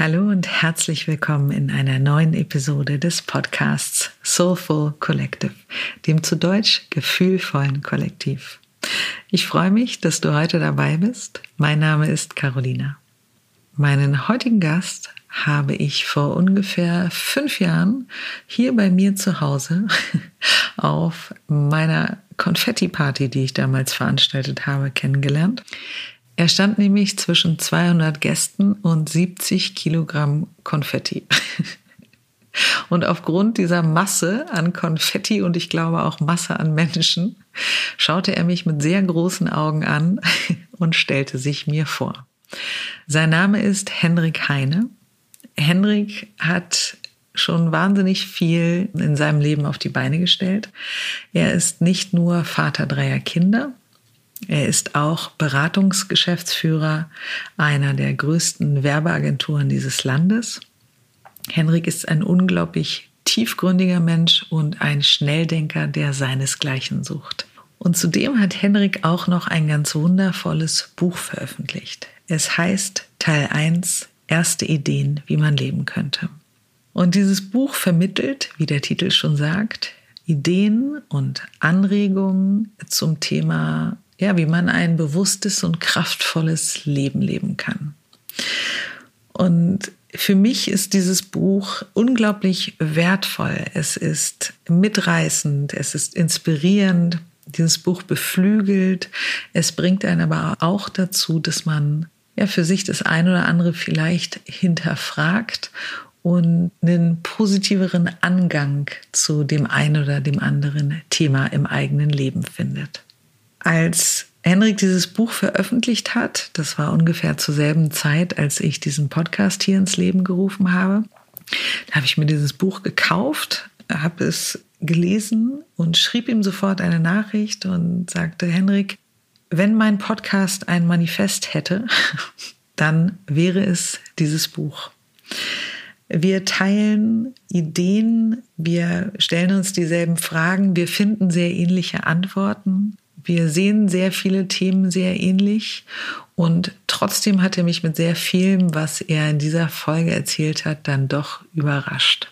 Hallo und herzlich willkommen in einer neuen Episode des Podcasts Soulful Collective, dem zu Deutsch gefühlvollen Kollektiv. Ich freue mich, dass du heute dabei bist. Mein Name ist Carolina. Meinen heutigen Gast habe ich vor ungefähr fünf Jahren hier bei mir zu Hause auf meiner Konfetti-Party, die ich damals veranstaltet habe, kennengelernt. Er stand nämlich zwischen 200 Gästen und 70 Kilogramm Konfetti. Und aufgrund dieser Masse an Konfetti und ich glaube auch Masse an Menschen schaute er mich mit sehr großen Augen an und stellte sich mir vor. Sein Name ist Henrik Heine. Henrik hat schon wahnsinnig viel in seinem Leben auf die Beine gestellt. Er ist nicht nur Vater dreier Kinder, er ist auch Beratungsgeschäftsführer einer der größten Werbeagenturen dieses Landes. Henrik ist ein unglaublich tiefgründiger Mensch und ein Schnelldenker, der seinesgleichen sucht. Und zudem hat Henrik auch noch ein ganz wundervolles Buch veröffentlicht. Es heißt Teil 1 Erste Ideen, wie man leben könnte. Und dieses Buch vermittelt, wie der Titel schon sagt, Ideen und Anregungen zum Thema ja, wie man ein bewusstes und kraftvolles Leben leben kann. Und für mich ist dieses Buch unglaublich wertvoll. Es ist mitreißend, es ist inspirierend. Dieses Buch beflügelt. Es bringt einen aber auch dazu, dass man ja für sich das eine oder andere vielleicht hinterfragt und einen positiveren Angang zu dem einen oder dem anderen Thema im eigenen Leben findet. Als Henrik dieses Buch veröffentlicht hat, das war ungefähr zur selben Zeit, als ich diesen Podcast hier ins Leben gerufen habe, da habe ich mir dieses Buch gekauft, habe es gelesen und schrieb ihm sofort eine Nachricht und sagte, Henrik, wenn mein Podcast ein Manifest hätte, dann wäre es dieses Buch. Wir teilen Ideen, wir stellen uns dieselben Fragen, wir finden sehr ähnliche Antworten wir sehen sehr viele Themen sehr ähnlich und trotzdem hat er mich mit sehr vielem, was er in dieser Folge erzählt hat, dann doch überrascht.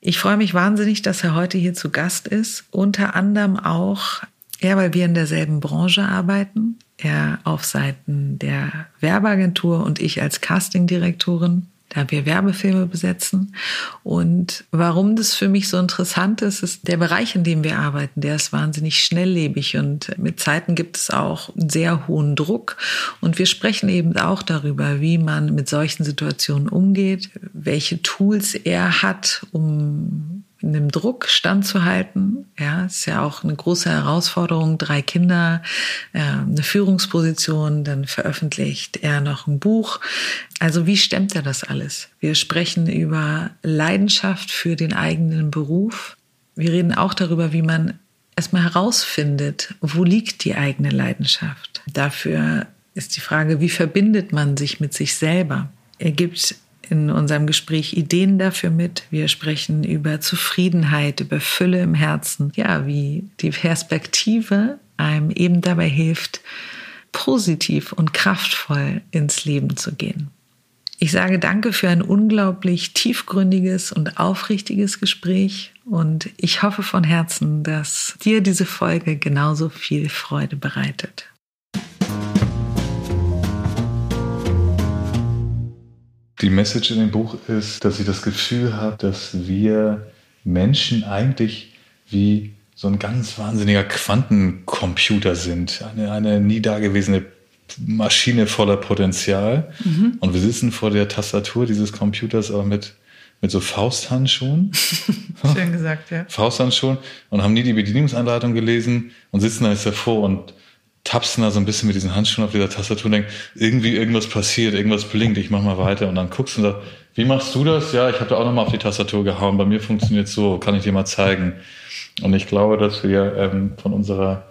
Ich freue mich wahnsinnig, dass er heute hier zu Gast ist. Unter anderem auch, ja, weil wir in derselben Branche arbeiten. Er auf Seiten der Werbeagentur und ich als Castingdirektorin da wir Werbefilme besetzen. Und warum das für mich so interessant ist, ist der Bereich, in dem wir arbeiten, der ist wahnsinnig schnelllebig und mit Zeiten gibt es auch einen hohen Druck. Und wir sprechen eben auch darüber, wie man mit solchen Situationen umgeht, welche Tools er hat, um einem Druck standzuhalten. Ja, ist ja auch eine große Herausforderung. Drei Kinder, äh, eine Führungsposition, dann veröffentlicht er noch ein Buch. Also wie stemmt er das alles? Wir sprechen über Leidenschaft für den eigenen Beruf. Wir reden auch darüber, wie man erstmal herausfindet, wo liegt die eigene Leidenschaft. Dafür ist die Frage, wie verbindet man sich mit sich selber? Er gibt in unserem Gespräch Ideen dafür mit. Wir sprechen über Zufriedenheit, über Fülle im Herzen. Ja, wie die Perspektive einem eben dabei hilft, positiv und kraftvoll ins Leben zu gehen. Ich sage danke für ein unglaublich tiefgründiges und aufrichtiges Gespräch und ich hoffe von Herzen, dass dir diese Folge genauso viel Freude bereitet. Die Message in dem Buch ist, dass ich das Gefühl habe, dass wir Menschen eigentlich wie so ein ganz wahnsinniger Quantencomputer sind. Eine, eine nie dagewesene Maschine voller Potenzial. Mhm. Und wir sitzen vor der Tastatur dieses Computers aber mit, mit so Fausthandschuhen. Schön gesagt, ja. Fausthandschuhen und haben nie die Bedienungsanleitung gelesen und sitzen da jetzt davor und tapsen da so ein bisschen mit diesen Handschuhen auf dieser Tastatur und denken, irgendwie irgendwas passiert, irgendwas blinkt, ich mach mal weiter. Und dann guckst du und sagst, wie machst du das? Ja, ich habe da auch nochmal auf die Tastatur gehauen, bei mir funktioniert so, kann ich dir mal zeigen. Und ich glaube, dass wir ähm, von unserer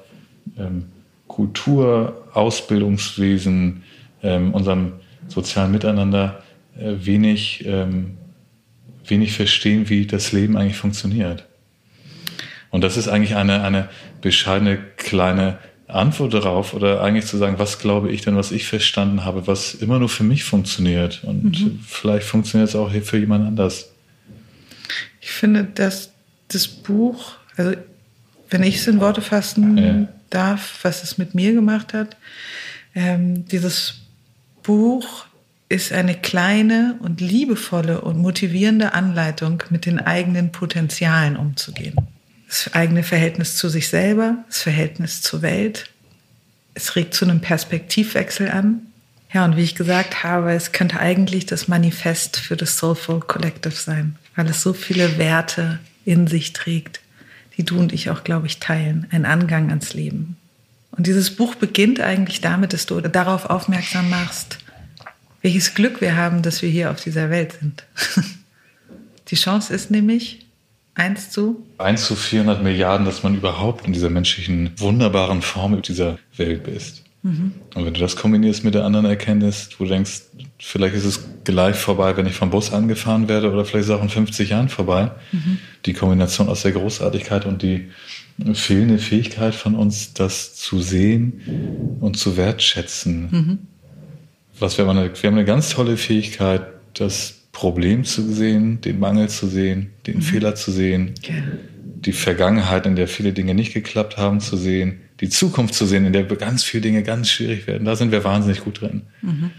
ähm, Kultur, Ausbildungswesen, ähm, unserem sozialen Miteinander äh, wenig, ähm, wenig verstehen, wie das Leben eigentlich funktioniert. Und das ist eigentlich eine, eine bescheidene kleine Antwort darauf oder eigentlich zu sagen, was glaube ich denn, was ich verstanden habe, was immer nur für mich funktioniert. Und mhm. vielleicht funktioniert es auch für jemand anders. Ich finde, dass das Buch, also wenn ich es in Worte fassen ja. darf, was es mit mir gemacht hat, ähm, dieses Buch ist eine kleine und liebevolle und motivierende Anleitung, mit den eigenen Potenzialen umzugehen. Das eigene Verhältnis zu sich selber, das Verhältnis zur Welt. Es regt zu einem Perspektivwechsel an. Ja, und wie ich gesagt habe, es könnte eigentlich das Manifest für das Soulful Collective sein, weil es so viele Werte in sich trägt, die du und ich auch, glaube ich, teilen. Ein Angang ans Leben. Und dieses Buch beginnt eigentlich damit, dass du darauf aufmerksam machst, welches Glück wir haben, dass wir hier auf dieser Welt sind. Die Chance ist nämlich 1 zu 1 zu 400 Milliarden, dass man überhaupt in dieser menschlichen wunderbaren Form dieser Welt ist. Mhm. Und wenn du das kombinierst mit der anderen Erkenntnis, du denkst, vielleicht ist es gleich vorbei, wenn ich vom Bus angefahren werde oder vielleicht ist es auch in 50 Jahren vorbei. Mhm. Die Kombination aus der Großartigkeit und die fehlende Fähigkeit von uns, das zu sehen und zu wertschätzen. Mhm was wir haben, eine, wir haben eine ganz tolle Fähigkeit, das Problem zu sehen, den Mangel zu sehen, den mhm. Fehler zu sehen, ja. die Vergangenheit, in der viele Dinge nicht geklappt haben, zu sehen, die Zukunft zu sehen, in der ganz viele Dinge ganz schwierig werden. Da sind wir wahnsinnig gut drin. Mhm.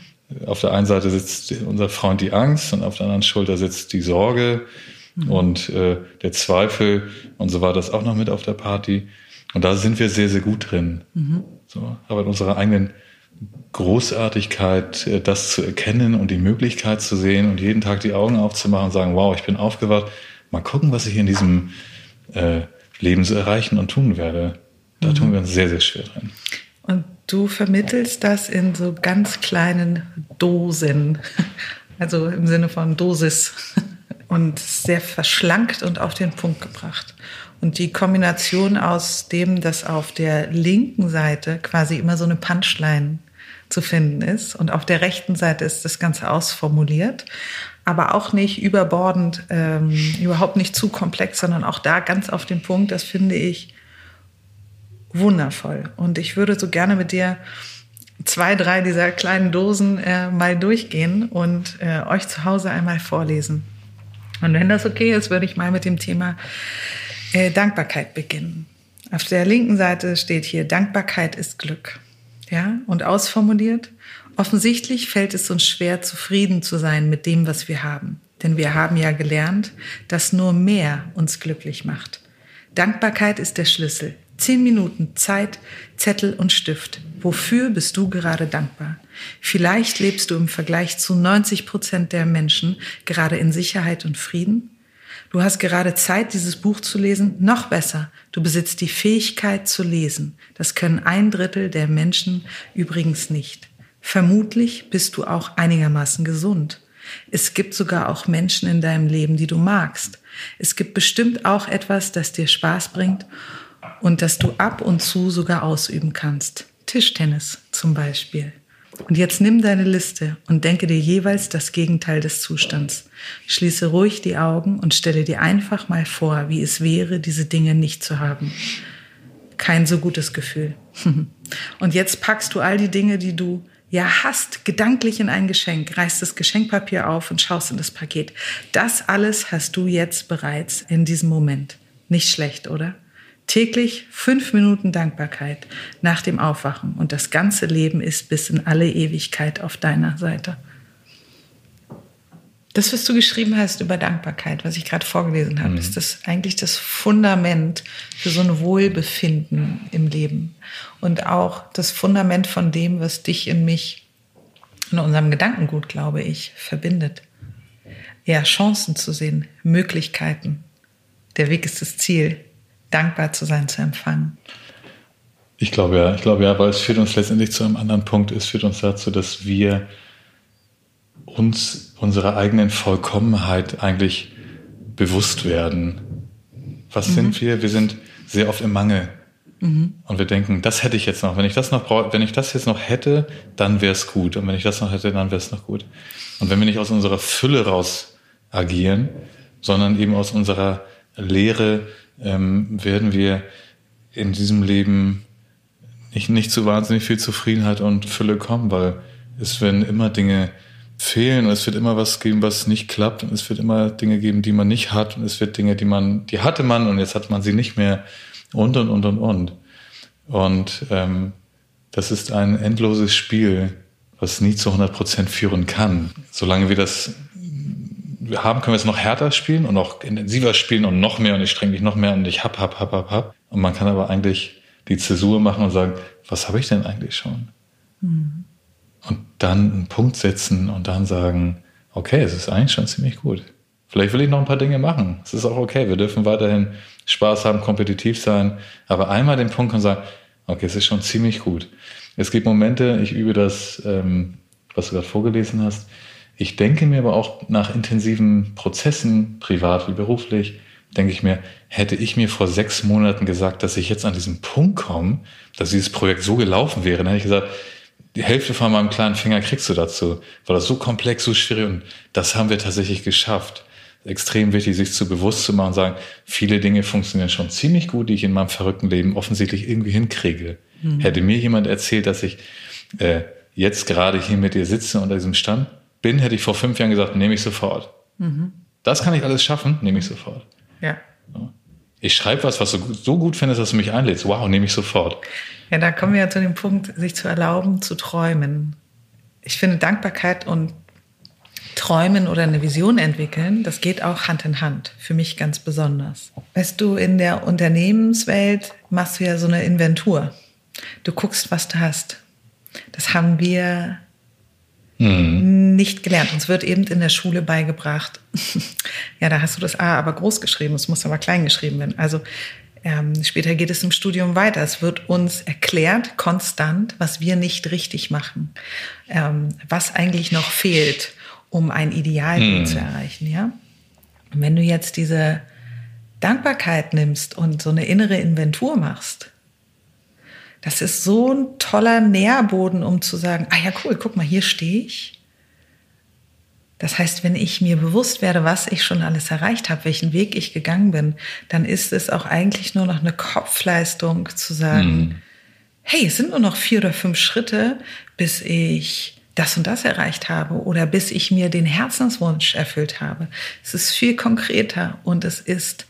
Auf der einen Seite sitzt unser Freund die Angst und auf der anderen Schulter sitzt die Sorge mhm. und äh, der Zweifel und so war das auch noch mit auf der Party. Und da sind wir sehr, sehr gut drin. Mhm. So, aber in unserer eigenen Großartigkeit, äh, das zu erkennen und die Möglichkeit zu sehen und jeden Tag die Augen aufzumachen und sagen, wow, ich bin aufgewacht, mal gucken, was ich in diesem äh, Leben so erreichen und tun werde. Da mhm. tun wir uns sehr, sehr schwer drin. Und du vermittelst das in so ganz kleinen Dosen, also im Sinne von Dosis und sehr verschlankt und auf den Punkt gebracht. Und die Kombination aus dem, dass auf der linken Seite quasi immer so eine Punchline zu finden ist. Und auf der rechten Seite ist das Ganze ausformuliert, aber auch nicht überbordend, ähm, überhaupt nicht zu komplex, sondern auch da ganz auf den Punkt. Das finde ich wundervoll. Und ich würde so gerne mit dir zwei, drei dieser kleinen Dosen äh, mal durchgehen und äh, euch zu Hause einmal vorlesen. Und wenn das okay ist, würde ich mal mit dem Thema äh, Dankbarkeit beginnen. Auf der linken Seite steht hier, Dankbarkeit ist Glück ja, und ausformuliert. Offensichtlich fällt es uns schwer, zufrieden zu sein mit dem, was wir haben. Denn wir haben ja gelernt, dass nur mehr uns glücklich macht. Dankbarkeit ist der Schlüssel. Zehn Minuten Zeit, Zettel und Stift. Wofür bist du gerade dankbar? Vielleicht lebst du im Vergleich zu 90 Prozent der Menschen gerade in Sicherheit und Frieden. Du hast gerade Zeit, dieses Buch zu lesen. Noch besser, du besitzt die Fähigkeit zu lesen. Das können ein Drittel der Menschen übrigens nicht. Vermutlich bist du auch einigermaßen gesund. Es gibt sogar auch Menschen in deinem Leben, die du magst. Es gibt bestimmt auch etwas, das dir Spaß bringt und das du ab und zu sogar ausüben kannst. Tischtennis zum Beispiel. Und jetzt nimm deine Liste und denke dir jeweils das Gegenteil des Zustands. Schließe ruhig die Augen und stelle dir einfach mal vor, wie es wäre, diese Dinge nicht zu haben. Kein so gutes Gefühl. Und jetzt packst du all die Dinge, die du ja hast, gedanklich in ein Geschenk, reißt das Geschenkpapier auf und schaust in das Paket. Das alles hast du jetzt bereits in diesem Moment. Nicht schlecht, oder? Täglich fünf Minuten Dankbarkeit nach dem Aufwachen und das ganze Leben ist bis in alle Ewigkeit auf deiner Seite. Das, was du geschrieben hast über Dankbarkeit, was ich gerade vorgelesen habe, mhm. ist das eigentlich das Fundament für so ein Wohlbefinden im Leben und auch das Fundament von dem, was dich in mich, in unserem Gedankengut, glaube ich, verbindet. Ja, Chancen zu sehen, Möglichkeiten. Der Weg ist das Ziel dankbar zu sein, zu empfangen. Ich glaube ja, ich glaube ja, weil es führt uns letztendlich zu einem anderen Punkt. Es führt uns dazu, dass wir uns unserer eigenen Vollkommenheit eigentlich bewusst werden. Was mhm. sind wir? Wir sind sehr oft im Mangel. Mhm. Und wir denken, das hätte ich jetzt noch. Wenn ich das noch brauche, wenn ich das jetzt noch hätte, dann wäre es gut. Und wenn ich das noch hätte, dann wäre es noch gut. Und wenn wir nicht aus unserer Fülle raus agieren, sondern eben aus unserer Leere ähm, werden wir in diesem Leben ich nicht zu wahnsinnig viel Zufriedenheit und Fülle kommen, weil es werden immer Dinge fehlen und es wird immer was geben, was nicht klappt und es wird immer Dinge geben, die man nicht hat und es wird Dinge, die man, die hatte man und jetzt hat man sie nicht mehr und und und und und. Und ähm, das ist ein endloses Spiel, was nie zu 100 Prozent führen kann. Solange wir das haben, können wir es noch härter spielen und noch intensiver spielen und noch mehr und ich streng mich noch mehr und ich hab, hab, hab, hab, hab. Und man kann aber eigentlich die Zäsur machen und sagen, was habe ich denn eigentlich schon? Mhm. Und dann einen Punkt setzen und dann sagen, okay, es ist eigentlich schon ziemlich gut. Vielleicht will ich noch ein paar Dinge machen. Es ist auch okay. Wir dürfen weiterhin Spaß haben, kompetitiv sein. Aber einmal den Punkt und sagen, okay, es ist schon ziemlich gut. Es gibt Momente, ich übe das, ähm, was du gerade vorgelesen hast. Ich denke mir aber auch nach intensiven Prozessen, privat wie beruflich, denke ich mir, hätte ich mir vor sechs Monaten gesagt, dass ich jetzt an diesen Punkt komme, dass dieses Projekt so gelaufen wäre, dann hätte ich gesagt, die Hälfte von meinem kleinen Finger kriegst du dazu, weil das so komplex, so schwierig und das haben wir tatsächlich geschafft. Extrem wichtig, sich zu bewusst zu machen und sagen, viele Dinge funktionieren schon ziemlich gut, die ich in meinem verrückten Leben offensichtlich irgendwie hinkriege. Mhm. Hätte mir jemand erzählt, dass ich äh, jetzt gerade hier mit dir sitze unter diesem Stand bin, hätte ich vor fünf Jahren gesagt, nehme ich sofort. Mhm. Das kann ich alles schaffen, nehme ich sofort. Ja. Ich schreibe was, was du so gut findest, dass du mich einlädst. Wow, nehme ich sofort. Ja, da kommen wir ja zu dem Punkt, sich zu erlauben, zu träumen. Ich finde Dankbarkeit und Träumen oder eine Vision entwickeln, das geht auch Hand in Hand, für mich ganz besonders. Weißt du, in der Unternehmenswelt machst du ja so eine Inventur. Du guckst, was du hast. Das haben wir mhm. nicht gelernt. Uns wird eben in der Schule beigebracht, ja, da hast du das A aber groß geschrieben, es muss aber klein geschrieben werden. Also ähm, später geht es im Studium weiter. Es wird uns erklärt, konstant, was wir nicht richtig machen, ähm, was eigentlich noch fehlt, um ein Ideal mhm. zu erreichen. Ja? Und wenn du jetzt diese Dankbarkeit nimmst und so eine innere Inventur machst, das ist so ein toller Nährboden, um zu sagen, ah ja, cool, guck mal, hier stehe ich. Das heißt, wenn ich mir bewusst werde, was ich schon alles erreicht habe, welchen Weg ich gegangen bin, dann ist es auch eigentlich nur noch eine Kopfleistung zu sagen, mhm. hey, es sind nur noch vier oder fünf Schritte, bis ich das und das erreicht habe oder bis ich mir den Herzenswunsch erfüllt habe. Es ist viel konkreter und es ist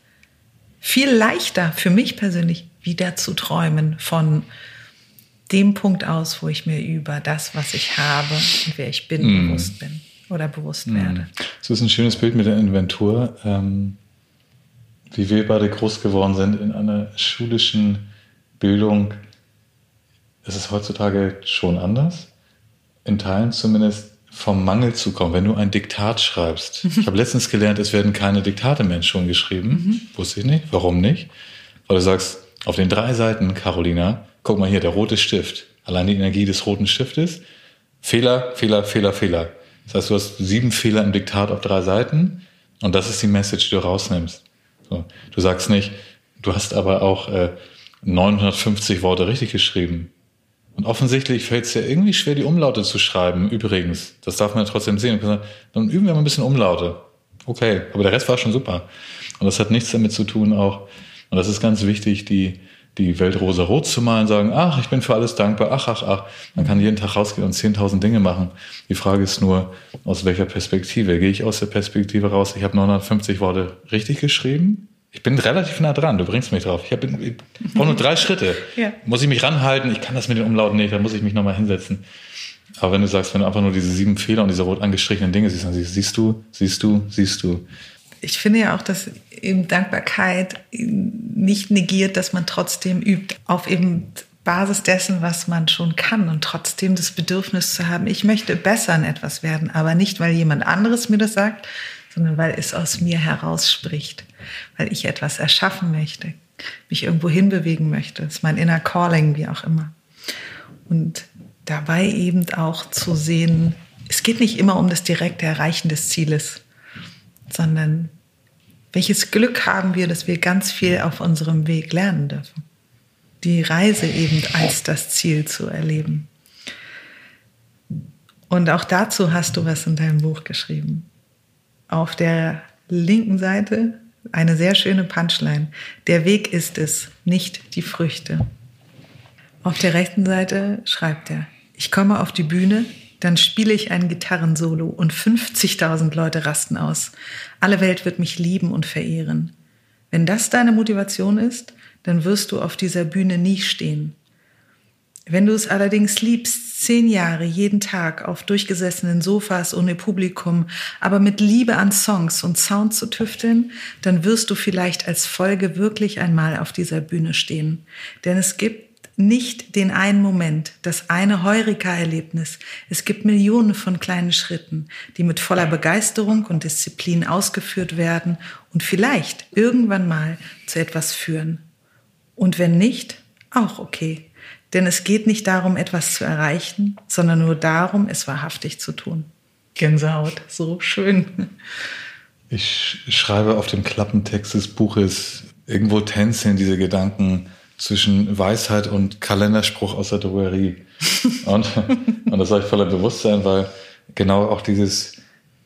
viel leichter für mich persönlich wieder zu träumen von dem Punkt aus, wo ich mir über das, was ich habe und wer ich bin, mm. bewusst bin oder bewusst mm. werde. Das ist ein schönes Bild mit der Inventur, ähm, wie wir beide groß geworden sind in einer schulischen Bildung. Es ist heutzutage schon anders, in Teilen zumindest vom Mangel zu kommen, wenn du ein Diktat schreibst. Ich habe letztens gelernt, es werden keine Diktate mehr schon geschrieben. Mhm. Wusste ich nicht. Warum nicht? Weil du sagst, auf den drei Seiten, Carolina, guck mal hier, der rote Stift. Allein die Energie des roten Stiftes. Fehler, Fehler, Fehler, Fehler. Das heißt, du hast sieben Fehler im Diktat auf drei Seiten und das ist die Message, die du rausnimmst. So. Du sagst nicht, du hast aber auch äh, 950 Worte richtig geschrieben. Und offensichtlich fällt es dir irgendwie schwer, die Umlaute zu schreiben. Übrigens, das darf man ja trotzdem sehen. Dann üben wir mal ein bisschen Umlaute. Okay, aber der Rest war schon super. Und das hat nichts damit zu tun, auch und das ist ganz wichtig, die, die Welt rosa-rot zu malen, sagen, ach, ich bin für alles dankbar, ach, ach, ach. Man kann jeden Tag rausgehen und 10.000 Dinge machen. Die Frage ist nur, aus welcher Perspektive? Gehe ich aus der Perspektive raus, ich habe 950 Worte richtig geschrieben? Ich bin relativ nah dran, du bringst mich drauf. Ich, hab, ich brauche nur drei Schritte. Ja. Muss ich mich ranhalten? Ich kann das mit den Umlauten nicht, da muss ich mich nochmal hinsetzen. Aber wenn du sagst, wenn du einfach nur diese sieben Fehler und diese rot angestrichenen Dinge siehst, dann siehst du, siehst du, siehst du ich finde ja auch, dass eben Dankbarkeit nicht negiert, dass man trotzdem übt auf eben Basis dessen, was man schon kann und trotzdem das Bedürfnis zu haben, ich möchte besser in etwas werden, aber nicht, weil jemand anderes mir das sagt, sondern weil es aus mir herausspricht, weil ich etwas erschaffen möchte, mich irgendwo hinbewegen möchte. Das ist mein inner Calling, wie auch immer. Und dabei eben auch zu sehen, es geht nicht immer um das direkte Erreichen des Zieles, sondern welches Glück haben wir, dass wir ganz viel auf unserem Weg lernen dürfen. Die Reise eben als das Ziel zu erleben. Und auch dazu hast du was in deinem Buch geschrieben. Auf der linken Seite eine sehr schöne Punchline. Der Weg ist es, nicht die Früchte. Auf der rechten Seite schreibt er, ich komme auf die Bühne, dann spiele ich ein Gitarrensolo und 50.000 Leute rasten aus. Alle Welt wird mich lieben und verehren. Wenn das deine Motivation ist, dann wirst du auf dieser Bühne nie stehen. Wenn du es allerdings liebst, zehn Jahre jeden Tag auf durchgesessenen Sofas ohne Publikum, aber mit Liebe an Songs und Sound zu tüfteln, dann wirst du vielleicht als Folge wirklich einmal auf dieser Bühne stehen. Denn es gibt nicht den einen Moment, das eine Heureka-Erlebnis. Es gibt Millionen von kleinen Schritten, die mit voller Begeisterung und Disziplin ausgeführt werden und vielleicht irgendwann mal zu etwas führen. Und wenn nicht, auch okay. Denn es geht nicht darum, etwas zu erreichen, sondern nur darum, es wahrhaftig zu tun. Gänsehaut, so schön. Ich schreibe auf dem Klappentext des Buches, irgendwo tänzeln diese Gedanken zwischen Weisheit und Kalenderspruch aus der Drogerie. Und, und das sage ich voller Bewusstsein, weil genau auch dieses,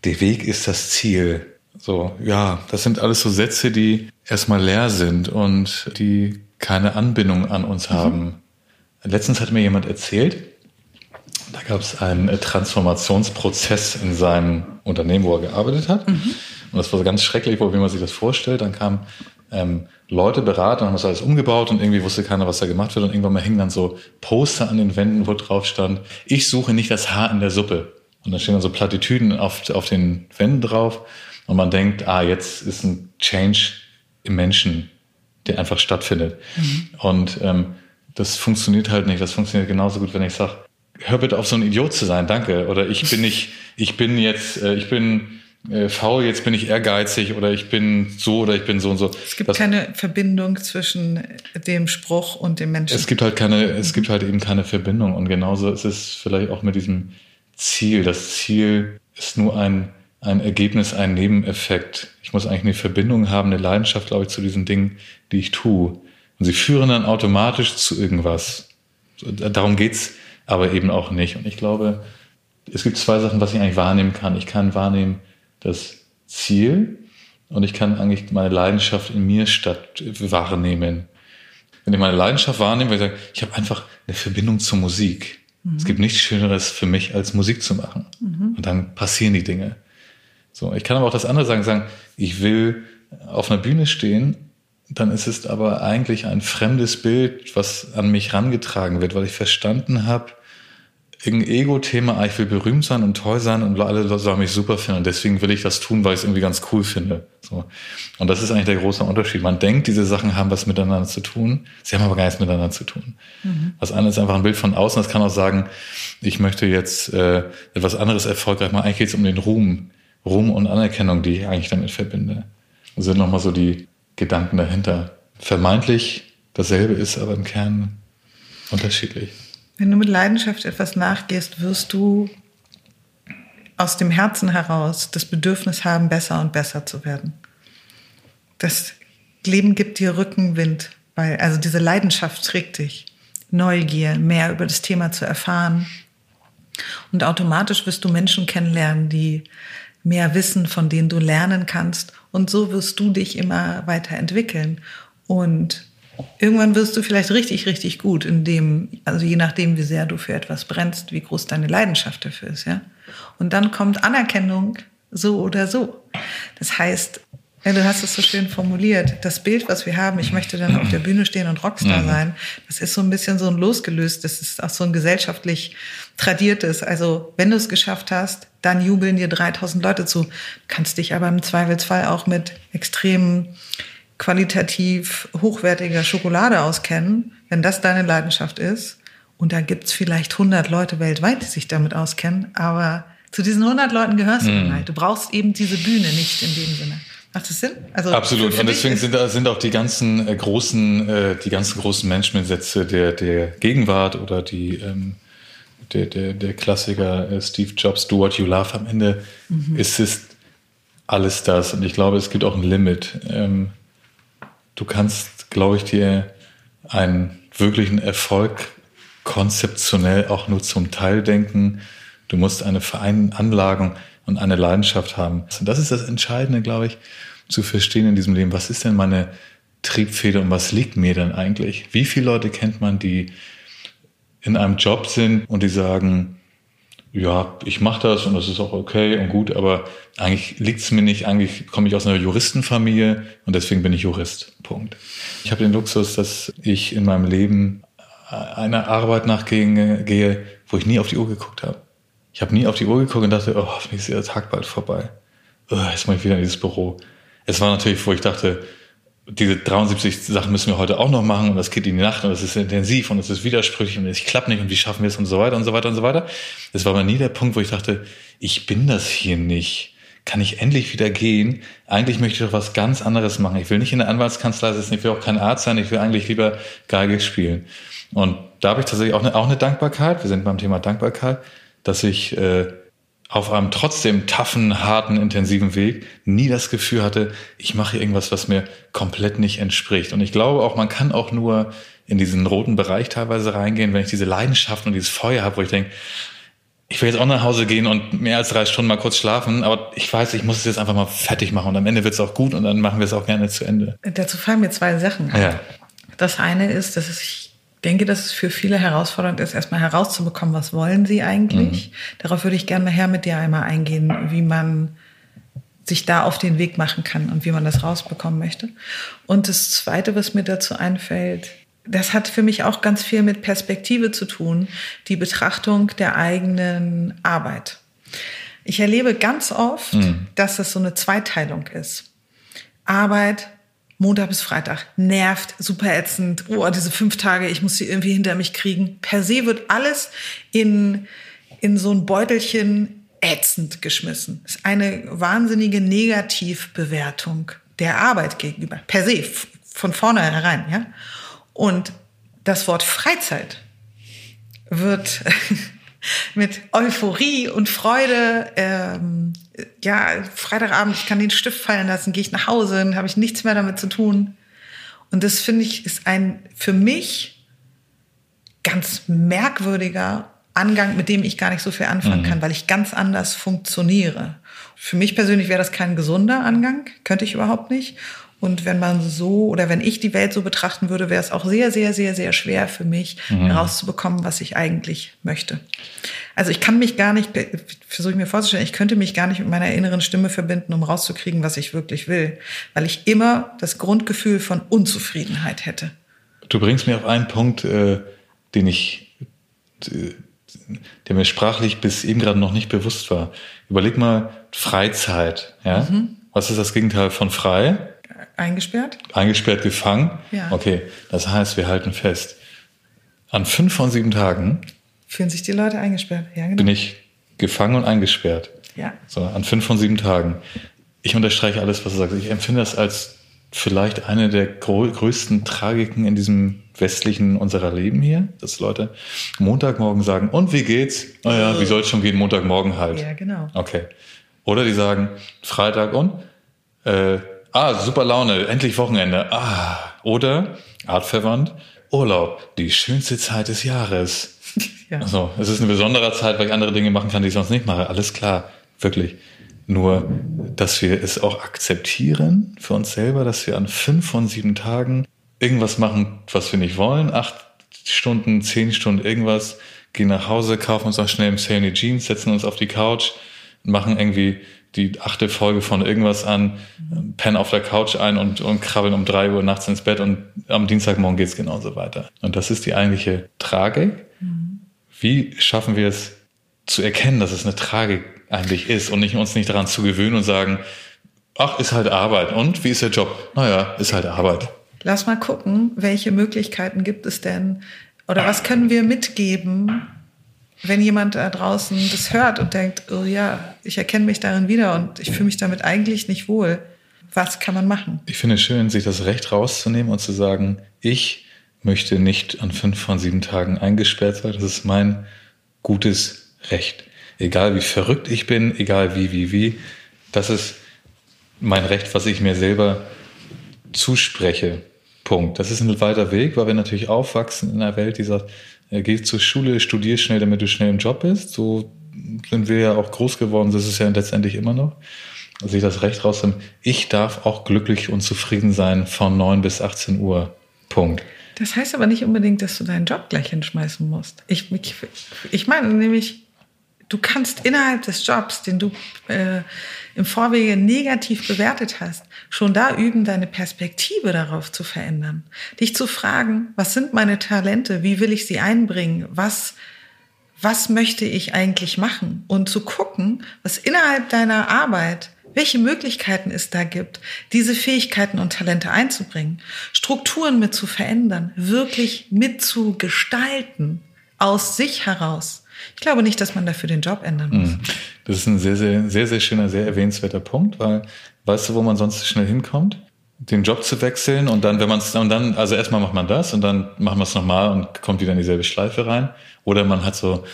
der Weg ist das Ziel. So, ja, das sind alles so Sätze, die erstmal leer sind und die keine Anbindung an uns mhm. haben. Letztens hat mir jemand erzählt, da gab es einen Transformationsprozess in seinem Unternehmen, wo er gearbeitet hat. Mhm. Und das war ganz schrecklich, wie man sich das vorstellt. Dann kam ähm, Leute beraten, haben das alles umgebaut und irgendwie wusste keiner, was da gemacht wird. Und irgendwann mal hingen dann so Poster an den Wänden, wo drauf stand, ich suche nicht das Haar in der Suppe. Und dann stehen dann so Plattitüden auf, auf den Wänden drauf. Und man denkt, ah, jetzt ist ein Change im Menschen, der einfach stattfindet. Mhm. Und ähm, das funktioniert halt nicht. Das funktioniert genauso gut, wenn ich sage, hör bitte auf, so ein Idiot zu sein, danke. Oder ich bin nicht, ich bin jetzt, äh, ich bin äh, faul, jetzt bin ich ehrgeizig oder ich bin so oder ich bin so und so. Es gibt das, keine Verbindung zwischen dem Spruch und dem Menschen. Es gibt halt keine, es gibt halt eben keine Verbindung und genauso ist es vielleicht auch mit diesem Ziel. Das Ziel ist nur ein, ein Ergebnis, ein Nebeneffekt. Ich muss eigentlich eine Verbindung haben, eine Leidenschaft, glaube ich, zu diesen Dingen, die ich tue. Und sie führen dann automatisch zu irgendwas. Darum geht's aber eben auch nicht. Und ich glaube, es gibt zwei Sachen, was ich eigentlich wahrnehmen kann. Ich kann wahrnehmen, das Ziel und ich kann eigentlich meine Leidenschaft in mir statt wahrnehmen. Wenn ich meine Leidenschaft wahrnehme, weil ich sage, ich habe einfach eine Verbindung zur Musik. Mhm. Es gibt nichts Schöneres für mich, als Musik zu machen. Mhm. Und dann passieren die Dinge. So, ich kann aber auch das andere sagen, sagen, ich will auf einer Bühne stehen, dann ist es aber eigentlich ein fremdes Bild, was an mich rangetragen wird, weil ich verstanden habe, irgendein Ego-Thema, ah, ich will berühmt sein und toll sein und alle sollen mich super finden. Und deswegen will ich das tun, weil ich es irgendwie ganz cool finde. So. Und das ist eigentlich der große Unterschied. Man denkt, diese Sachen haben was miteinander zu tun. Sie haben aber gar nichts miteinander zu tun. Mhm. Das eine ist einfach ein Bild von außen. Das kann auch sagen, ich möchte jetzt äh, etwas anderes erfolgreich machen. Eigentlich geht es um den Ruhm. Ruhm und Anerkennung, die ich eigentlich damit verbinde. Das sind nochmal so die Gedanken dahinter. Vermeintlich dasselbe ist, aber im Kern unterschiedlich. Wenn du mit Leidenschaft etwas nachgehst, wirst du aus dem Herzen heraus das Bedürfnis haben, besser und besser zu werden. Das Leben gibt dir Rückenwind, weil also diese Leidenschaft trägt dich. Neugier, mehr über das Thema zu erfahren. Und automatisch wirst du Menschen kennenlernen, die mehr wissen, von denen du lernen kannst. Und so wirst du dich immer weiterentwickeln. Und irgendwann wirst du vielleicht richtig, richtig gut in dem, also je nachdem, wie sehr du für etwas brennst, wie groß deine Leidenschaft dafür ist, ja. Und dann kommt Anerkennung so oder so. Das heißt, ja, du hast es so schön formuliert. Das Bild, was wir haben, ich möchte dann auf der Bühne stehen und Rockstar mhm. sein, das ist so ein bisschen so ein losgelöst, das ist auch so ein gesellschaftlich tradiertes. Also, wenn du es geschafft hast, dann jubeln dir 3000 Leute zu. Du kannst dich aber im Zweifelsfall auch mit extremen qualitativ hochwertiger Schokolade auskennen, wenn das deine Leidenschaft ist, und da gibt's vielleicht 100 Leute weltweit, die sich damit auskennen, aber zu diesen 100 Leuten gehörst du mm. halt. Du brauchst eben diese Bühne nicht in dem Sinne. Macht das Sinn? Also Absolut. Und deswegen sind, sind auch die ganzen äh, großen, äh, die ganzen großen Managementsätze der, der Gegenwart oder die, ähm, der, der, der Klassiker äh, Steve Jobs, do what you love. Am Ende mhm. ist es alles das. Und ich glaube, es gibt auch ein Limit. Ähm, du kannst, glaube ich, dir einen wirklichen Erfolg konzeptionell auch nur zum Teil denken. Du musst eine Veranlagung und eine Leidenschaft haben. Und das ist das Entscheidende, glaube ich, zu verstehen in diesem Leben. Was ist denn meine Triebfeder und was liegt mir denn eigentlich? Wie viele Leute kennt man, die in einem Job sind und die sagen, ja, ich mache das und das ist auch okay und gut, aber eigentlich liegt's mir nicht, eigentlich komme ich aus einer Juristenfamilie und deswegen bin ich Jurist. Punkt. Ich habe den Luxus, dass ich in meinem Leben einer Arbeit nachgehe, wo ich nie auf die Uhr geguckt habe. Ich habe nie auf die Uhr geguckt und dachte, oh, hoffentlich ist der Tag bald vorbei. Oh, jetzt muss ich wieder in dieses Büro. Es war natürlich, wo ich dachte, diese 73 Sachen müssen wir heute auch noch machen und das geht in die Nacht und das ist intensiv und es ist widersprüchlich und es klappt nicht und wie schaffen wir es und so weiter und so weiter und so weiter. Das war aber nie der Punkt, wo ich dachte, ich bin das hier nicht. Kann ich endlich wieder gehen? Eigentlich möchte ich doch was ganz anderes machen. Ich will nicht in der Anwaltskanzlei sitzen, ich will auch kein Arzt sein, ich will eigentlich lieber Geige spielen. Und da habe ich tatsächlich auch eine, auch eine Dankbarkeit, wir sind beim Thema Dankbarkeit, dass ich äh, auf einem trotzdem taffen, harten, intensiven Weg nie das Gefühl hatte, ich mache irgendwas, was mir komplett nicht entspricht. Und ich glaube auch, man kann auch nur in diesen roten Bereich teilweise reingehen, wenn ich diese Leidenschaft und dieses Feuer habe, wo ich denke, ich will jetzt auch nach Hause gehen und mehr als drei Stunden mal kurz schlafen, aber ich weiß, ich muss es jetzt einfach mal fertig machen und am Ende wird es auch gut und dann machen wir es auch gerne zu Ende. Dazu fallen mir zwei Sachen. Ja. Das eine ist, dass ich denke, dass es für viele herausfordernd ist, erstmal herauszubekommen, was wollen sie eigentlich. Mhm. Darauf würde ich gerne nachher mit dir einmal eingehen, wie man sich da auf den Weg machen kann und wie man das rausbekommen möchte. Und das Zweite, was mir dazu einfällt, das hat für mich auch ganz viel mit Perspektive zu tun, die Betrachtung der eigenen Arbeit. Ich erlebe ganz oft, mhm. dass es so eine Zweiteilung ist. Arbeit Montag bis Freitag. Nervt, super ätzend. Oh, diese fünf Tage, ich muss sie irgendwie hinter mich kriegen. Per se wird alles in, in so ein Beutelchen ätzend geschmissen. Das ist eine wahnsinnige Negativbewertung der Arbeit gegenüber. Per se, von vornherein, ja. Und das Wort Freizeit wird mit Euphorie und Freude ähm, ja, Freitagabend, ich kann den Stift fallen lassen, gehe ich nach Hause, dann habe ich nichts mehr damit zu tun. Und das finde ich ist ein für mich ganz merkwürdiger Angang, mit dem ich gar nicht so viel anfangen mhm. kann, weil ich ganz anders funktioniere. Für mich persönlich wäre das kein gesunder Angang, könnte ich überhaupt nicht. Und wenn man so oder wenn ich die Welt so betrachten würde, wäre es auch sehr, sehr, sehr, sehr schwer für mich mhm. herauszubekommen, was ich eigentlich möchte. Also ich kann mich gar nicht, versuche ich mir vorzustellen, ich könnte mich gar nicht mit meiner inneren Stimme verbinden, um rauszukriegen, was ich wirklich will, weil ich immer das Grundgefühl von Unzufriedenheit hätte. Du bringst mir auf einen Punkt, äh, den ich, äh, der mir sprachlich bis eben gerade noch nicht bewusst war. Überleg mal Freizeit, ja? Mhm. Was ist das Gegenteil von frei? Eingesperrt? Eingesperrt, gefangen? Ja. Okay, das heißt, wir halten fest. An fünf von sieben Tagen fühlen sich die Leute eingesperrt. Ja, genau. Bin ich gefangen und eingesperrt. Ja. So, an fünf von sieben Tagen. Ich unterstreiche alles, was du sagst. Ich empfinde das als vielleicht eine der größten Tragiken in diesem westlichen unserer Leben hier, dass Leute Montagmorgen sagen, und wie geht's? Naja, wie soll es schon gehen? Montagmorgen halt. Ja, genau. Okay. Oder die sagen, Freitag und? Äh, Ah, super Laune, endlich Wochenende. Ah, oder artverwandt, Urlaub, die schönste Zeit des Jahres. Ja. Also, es ist eine besondere Zeit, weil ich andere Dinge machen kann, die ich sonst nicht mache. Alles klar, wirklich. Nur, dass wir es auch akzeptieren für uns selber, dass wir an fünf von sieben Tagen irgendwas machen, was wir nicht wollen. Acht Stunden, zehn Stunden irgendwas, gehen nach Hause, kaufen uns auch schnell im Sale die Jeans, setzen uns auf die Couch, machen irgendwie die achte Folge von irgendwas an, pennen auf der Couch ein und, und krabbeln um drei Uhr nachts ins Bett und am Dienstagmorgen geht's genauso weiter. Und das ist die eigentliche Tragik. Mhm. Wie schaffen wir es zu erkennen, dass es eine Tragik eigentlich ist und nicht, uns nicht daran zu gewöhnen und sagen, ach, ist halt Arbeit. Und wie ist der Job? Naja, ist halt Arbeit. Lass mal gucken, welche Möglichkeiten gibt es denn oder was können wir mitgeben, wenn jemand da draußen das hört und denkt, oh ja, ich erkenne mich darin wieder und ich fühle mich damit eigentlich nicht wohl, was kann man machen? Ich finde es schön, sich das Recht rauszunehmen und zu sagen, ich möchte nicht an fünf von sieben Tagen eingesperrt sein. Das ist mein gutes Recht. Egal wie verrückt ich bin, egal wie, wie, wie. Das ist mein Recht, was ich mir selber zuspreche. Punkt. Das ist ein weiter Weg, weil wir natürlich aufwachsen in einer Welt, die sagt, geh zur Schule, studier schnell, damit du schnell im Job bist. So sind wir ja auch groß geworden, das ist ja letztendlich immer noch. Also ich das Recht rausnehmen, ich darf auch glücklich und zufrieden sein von 9 bis 18 Uhr. Punkt. Das heißt aber nicht unbedingt, dass du deinen Job gleich hinschmeißen musst. Ich, ich, ich meine nämlich, du kannst innerhalb des Jobs, den du äh, im Vorwege negativ bewertet hast, schon da üben, deine Perspektive darauf zu verändern. Dich zu fragen, was sind meine Talente? Wie will ich sie einbringen? Was, was möchte ich eigentlich machen? Und zu gucken, was innerhalb deiner Arbeit welche Möglichkeiten es da gibt, diese Fähigkeiten und Talente einzubringen, Strukturen mit zu verändern, wirklich mitzugestalten, aus sich heraus. Ich glaube nicht, dass man dafür den Job ändern muss. Mhm. Das ist ein sehr, sehr, sehr, sehr schöner, sehr erwähnenswerter Punkt, weil weißt du, wo man sonst schnell hinkommt? Den Job zu wechseln und dann, wenn man es, und dann, also erstmal macht man das und dann machen wir es nochmal und kommt wieder in dieselbe Schleife rein. Oder man hat so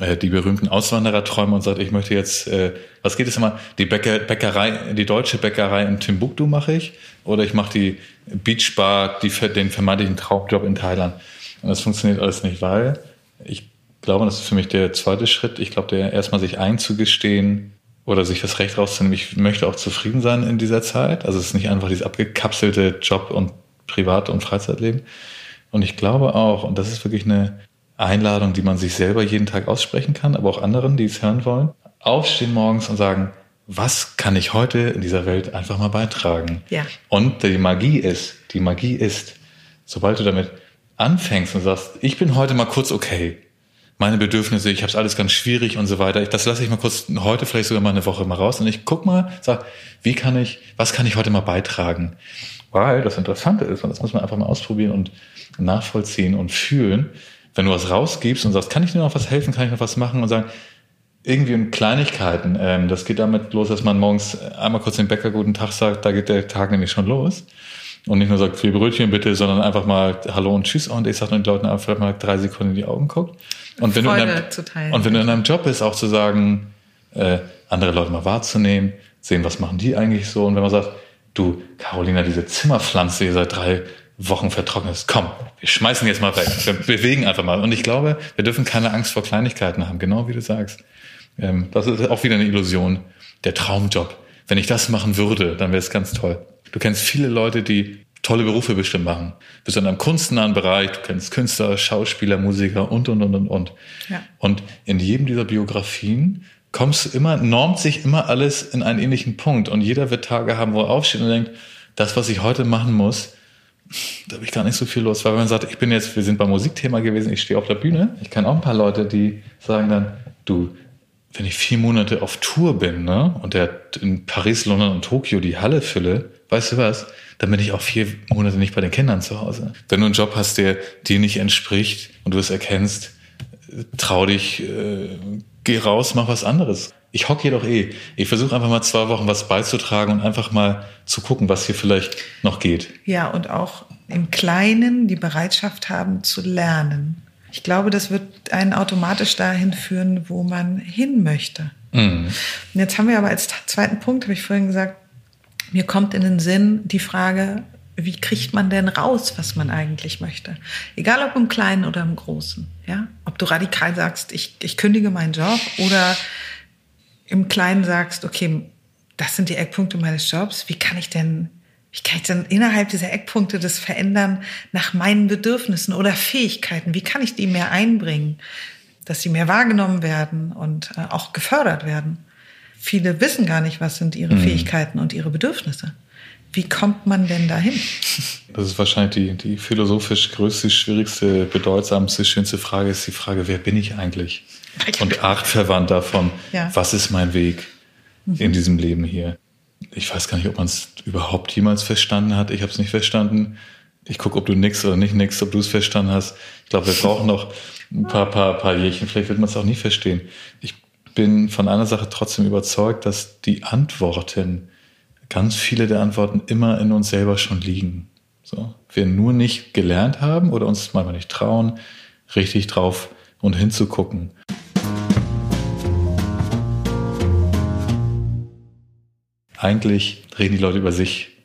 äh, die berühmten Auswandererträume und sagt, ich möchte jetzt, äh, was geht es immer, die Bäcker, Bäckerei, die deutsche Bäckerei in Timbuktu mache ich oder ich mache die Beachbar, die, den vermeintlichen Traumjob in Thailand. Und das funktioniert alles nicht, weil ich glaube, das ist für mich der zweite Schritt. Ich glaube, der erstmal sich einzugestehen oder sich das Recht rauszunehmen, ich möchte auch zufrieden sein in dieser Zeit. Also es ist nicht einfach dieses abgekapselte Job und Privat- und Freizeitleben. Und ich glaube auch, und das ist wirklich eine Einladung, die man sich selber jeden Tag aussprechen kann, aber auch anderen, die es hören wollen, aufstehen morgens und sagen, was kann ich heute in dieser Welt einfach mal beitragen? Ja. Und die Magie ist, die Magie ist, sobald du damit anfängst und sagst, ich bin heute mal kurz okay, meine Bedürfnisse, ich habe es alles ganz schwierig und so weiter. Das lasse ich mal kurz heute vielleicht sogar mal eine Woche mal raus und ich guck mal, sag, wie kann ich, was kann ich heute mal beitragen? Weil das Interessante ist, und das muss man einfach mal ausprobieren und nachvollziehen und fühlen, wenn du was rausgibst und sagst, kann ich dir noch was helfen, kann ich noch was machen und sagen, irgendwie in Kleinigkeiten. Ähm, das geht damit los, dass man morgens einmal kurz den Bäcker guten Tag sagt, da geht der Tag nämlich schon los. Und nicht nur sagt, viel Brötchen bitte, sondern einfach mal Hallo und Tschüss. Und ich sage den Leuten einfach mal drei Sekunden in die Augen guckt. Und wenn, du in, einem, und wenn du in einem Job bist, auch zu sagen, äh, andere Leute mal wahrzunehmen, sehen, was machen die eigentlich so. Und wenn man sagt, du, Carolina, diese Zimmerpflanze, die seit drei Wochen vertrocknet ist, komm, wir schmeißen jetzt mal weg. Wir bewegen einfach mal. Und ich glaube, wir dürfen keine Angst vor Kleinigkeiten haben, genau wie du sagst. Ähm, das ist auch wieder eine Illusion. Der Traumjob. Wenn ich das machen würde, dann wäre es ganz toll. Du kennst viele Leute, die tolle Berufe bestimmt machen. In einem kunstnahen Bereich, du kennst Künstler, Schauspieler, Musiker und, und, und, und, und. Ja. Und in jedem dieser Biografien kommst du immer, normt sich immer alles in einen ähnlichen Punkt. Und jeder wird Tage haben, wo er aufsteht und denkt, das, was ich heute machen muss, da habe ich gar nicht so viel los. Weil wenn man sagt, ich bin jetzt, wir sind beim Musikthema gewesen, ich stehe auf der Bühne. Ich kenne auch ein paar Leute, die sagen dann, du, wenn ich vier Monate auf Tour bin, ne, und der in Paris, London und Tokio die Halle fülle, weißt du was? Dann bin ich auch vier Monate nicht bei den Kindern zu Hause. Wenn du einen Job hast, der dir nicht entspricht und du es erkennst, trau dich, äh, geh raus, mach was anderes. Ich hocke jedoch eh. Ich versuche einfach mal zwei Wochen was beizutragen und einfach mal zu gucken, was hier vielleicht noch geht. Ja, und auch im Kleinen die Bereitschaft haben zu lernen. Ich glaube, das wird einen automatisch dahin führen, wo man hin möchte. Mhm. Und jetzt haben wir aber als zweiten Punkt, habe ich vorhin gesagt, mir kommt in den Sinn die Frage, wie kriegt man denn raus, was man eigentlich möchte? Egal ob im Kleinen oder im Großen. Ja? Ob du radikal sagst, ich, ich kündige meinen Job oder im Kleinen sagst, okay, das sind die Eckpunkte meines Jobs. Wie kann ich denn, wie kann ich denn innerhalb dieser Eckpunkte das verändern nach meinen Bedürfnissen oder Fähigkeiten? Wie kann ich die mehr einbringen, dass sie mehr wahrgenommen werden und äh, auch gefördert werden? Viele wissen gar nicht, was sind ihre mhm. Fähigkeiten und ihre Bedürfnisse. Wie kommt man denn dahin? Das ist wahrscheinlich die, die philosophisch größte, schwierigste, bedeutsamste, schönste Frage ist die Frage, wer bin ich eigentlich? Und artverwandt davon, ja. was ist mein Weg mhm. in diesem Leben hier? Ich weiß gar nicht, ob man es überhaupt jemals verstanden hat. Ich habe es nicht verstanden. Ich gucke, ob du nix oder nicht nix, ob du es verstanden hast. Ich glaube, wir brauchen noch ein paar, paar, paar Jährchen. Vielleicht wird man es auch nie verstehen. Ich bin von einer Sache trotzdem überzeugt, dass die Antworten, ganz viele der Antworten immer in uns selber schon liegen. So. Wir nur nicht gelernt haben oder uns manchmal nicht trauen, richtig drauf und hinzugucken. Eigentlich reden die Leute über sich.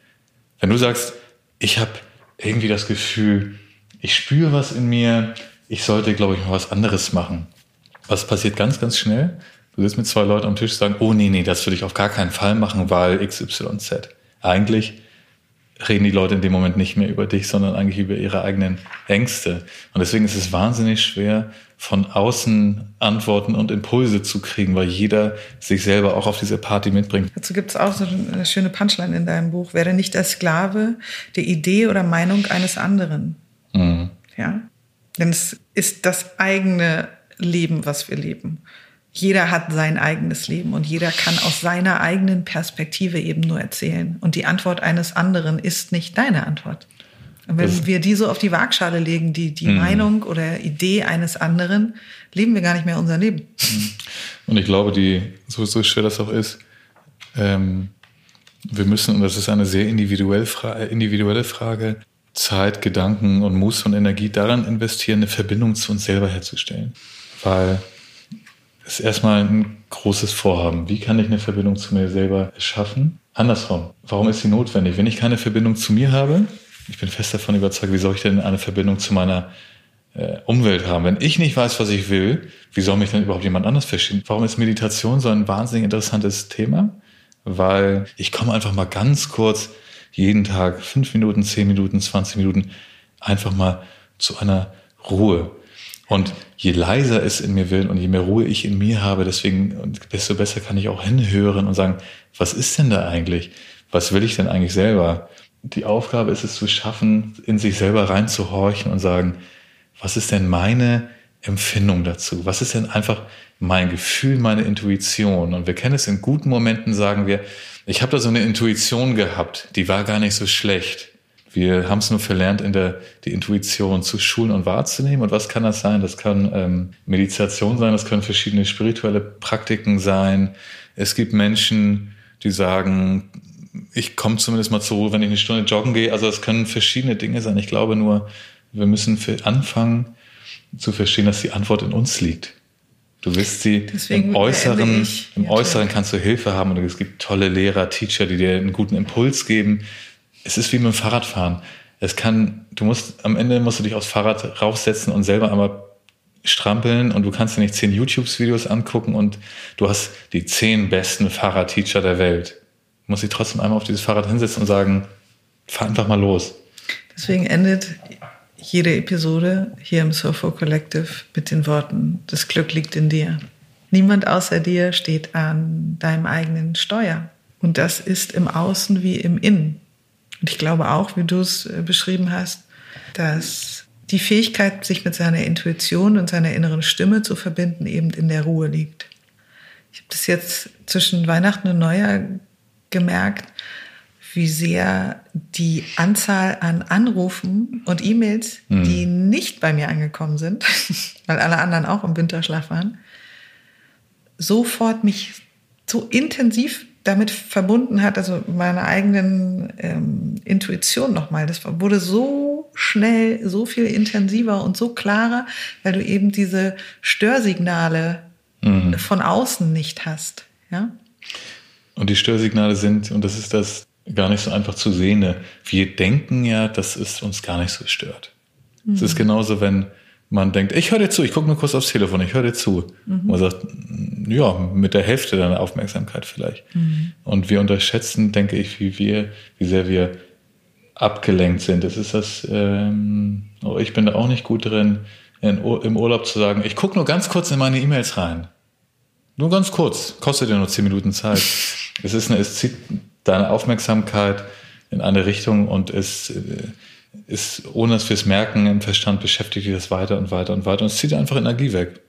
Wenn du sagst, ich habe irgendwie das Gefühl, ich spüre was in mir, ich sollte, glaube ich, mal was anderes machen. Was passiert ganz, ganz schnell? Du sitzt mit zwei Leuten am Tisch und sagen, oh nee, nee, das würde ich auf gar keinen Fall machen, weil XYZ. Eigentlich reden die Leute in dem Moment nicht mehr über dich, sondern eigentlich über ihre eigenen Ängste. Und deswegen ist es wahnsinnig schwer, von außen Antworten und Impulse zu kriegen, weil jeder sich selber auch auf diese Party mitbringt. Dazu gibt es auch so eine schöne Punchline in deinem Buch. Werde nicht der Sklave der Idee oder Meinung eines anderen. Mhm. Ja. Denn es ist das eigene Leben, was wir leben. Jeder hat sein eigenes Leben und jeder kann aus seiner eigenen Perspektive eben nur erzählen. Und die Antwort eines anderen ist nicht deine Antwort. Und wenn das wir die so auf die Waagschale legen, die, die mhm. Meinung oder Idee eines anderen, leben wir gar nicht mehr unser Leben. Mhm. Und ich glaube, die, so, so schwer das auch ist, ähm, wir müssen, und das ist eine sehr individuelle Frage, individuelle Frage, Zeit, Gedanken und Muße und Energie daran investieren, eine Verbindung zu uns selber herzustellen. Weil ist erstmal ein großes Vorhaben. Wie kann ich eine Verbindung zu mir selber schaffen? Andersrum, warum ist sie notwendig? Wenn ich keine Verbindung zu mir habe, ich bin fest davon überzeugt, wie soll ich denn eine Verbindung zu meiner äh, Umwelt haben? Wenn ich nicht weiß, was ich will, wie soll mich denn überhaupt jemand anders verstehen? Warum ist Meditation so ein wahnsinnig interessantes Thema? Weil ich komme einfach mal ganz kurz jeden Tag fünf Minuten, zehn Minuten, 20 Minuten einfach mal zu einer Ruhe. Und je leiser es in mir will und je mehr Ruhe ich in mir habe, deswegen, desto besser kann ich auch hinhören und sagen, was ist denn da eigentlich? Was will ich denn eigentlich selber? Die Aufgabe ist es zu schaffen, in sich selber reinzuhorchen und sagen, was ist denn meine Empfindung dazu? Was ist denn einfach mein Gefühl, meine Intuition? Und wir kennen es in guten Momenten, sagen wir, ich habe da so eine Intuition gehabt, die war gar nicht so schlecht. Wir haben es nur verlernt, in der die Intuition zu schulen und wahrzunehmen. Und was kann das sein? Das kann ähm, Meditation sein, das können verschiedene spirituelle Praktiken sein. Es gibt Menschen, die sagen, ich komme zumindest mal zur Ruhe, wenn ich eine Stunde joggen gehe. Also es können verschiedene Dinge sein. Ich glaube nur, wir müssen anfangen zu verstehen, dass die Antwort in uns liegt. Du wirst sie Deswegen im Äußeren, im ja, Äußeren kannst du Hilfe haben und es gibt tolle Lehrer, Teacher, die dir einen guten Impuls geben es ist wie mit dem Fahrradfahren. Es kann, du musst, am Ende musst du dich aufs Fahrrad raufsetzen und selber einmal strampeln und du kannst dir nicht zehn YouTube-Videos angucken und du hast die zehn besten Fahrradteacher der Welt. Du musst dich trotzdem einmal auf dieses Fahrrad hinsetzen und sagen, fahr einfach mal los. Deswegen endet jede Episode hier im Surfer Collective mit den Worten, das Glück liegt in dir. Niemand außer dir steht an deinem eigenen Steuer. Und das ist im Außen wie im Innen. Und ich glaube auch, wie du es äh, beschrieben hast, dass die Fähigkeit, sich mit seiner Intuition und seiner inneren Stimme zu verbinden, eben in der Ruhe liegt. Ich habe das jetzt zwischen Weihnachten und Neujahr gemerkt, wie sehr die Anzahl an Anrufen und E-Mails, mhm. die nicht bei mir angekommen sind, weil alle anderen auch im Winterschlaf waren, sofort mich so intensiv damit verbunden hat, also meiner eigenen ähm, Intuition nochmal. Das wurde so schnell, so viel intensiver und so klarer, weil du eben diese Störsignale mhm. von außen nicht hast. Ja? Und die Störsignale sind, und das ist das gar nicht so einfach zu sehen, wir denken ja, dass es uns gar nicht so stört. Mhm. Es ist genauso, wenn man denkt, ich höre dir zu, ich gucke nur kurz aufs Telefon, ich höre dir zu. Mhm. Man sagt, ja, mit der Hälfte deiner Aufmerksamkeit vielleicht. Mhm. Und wir unterschätzen, denke ich, wie wir, wie sehr wir abgelenkt sind. Das ist das, ähm, oh, ich bin da auch nicht gut drin, in, im Urlaub zu sagen, ich gucke nur ganz kurz in meine E-Mails rein. Nur ganz kurz, kostet ja nur zehn Minuten Zeit. es ist eine, es zieht deine Aufmerksamkeit in eine Richtung und es äh, ist, ohne dass wir es merken, im Verstand beschäftigt dich das weiter und weiter und weiter und es zieht einfach Energie weg.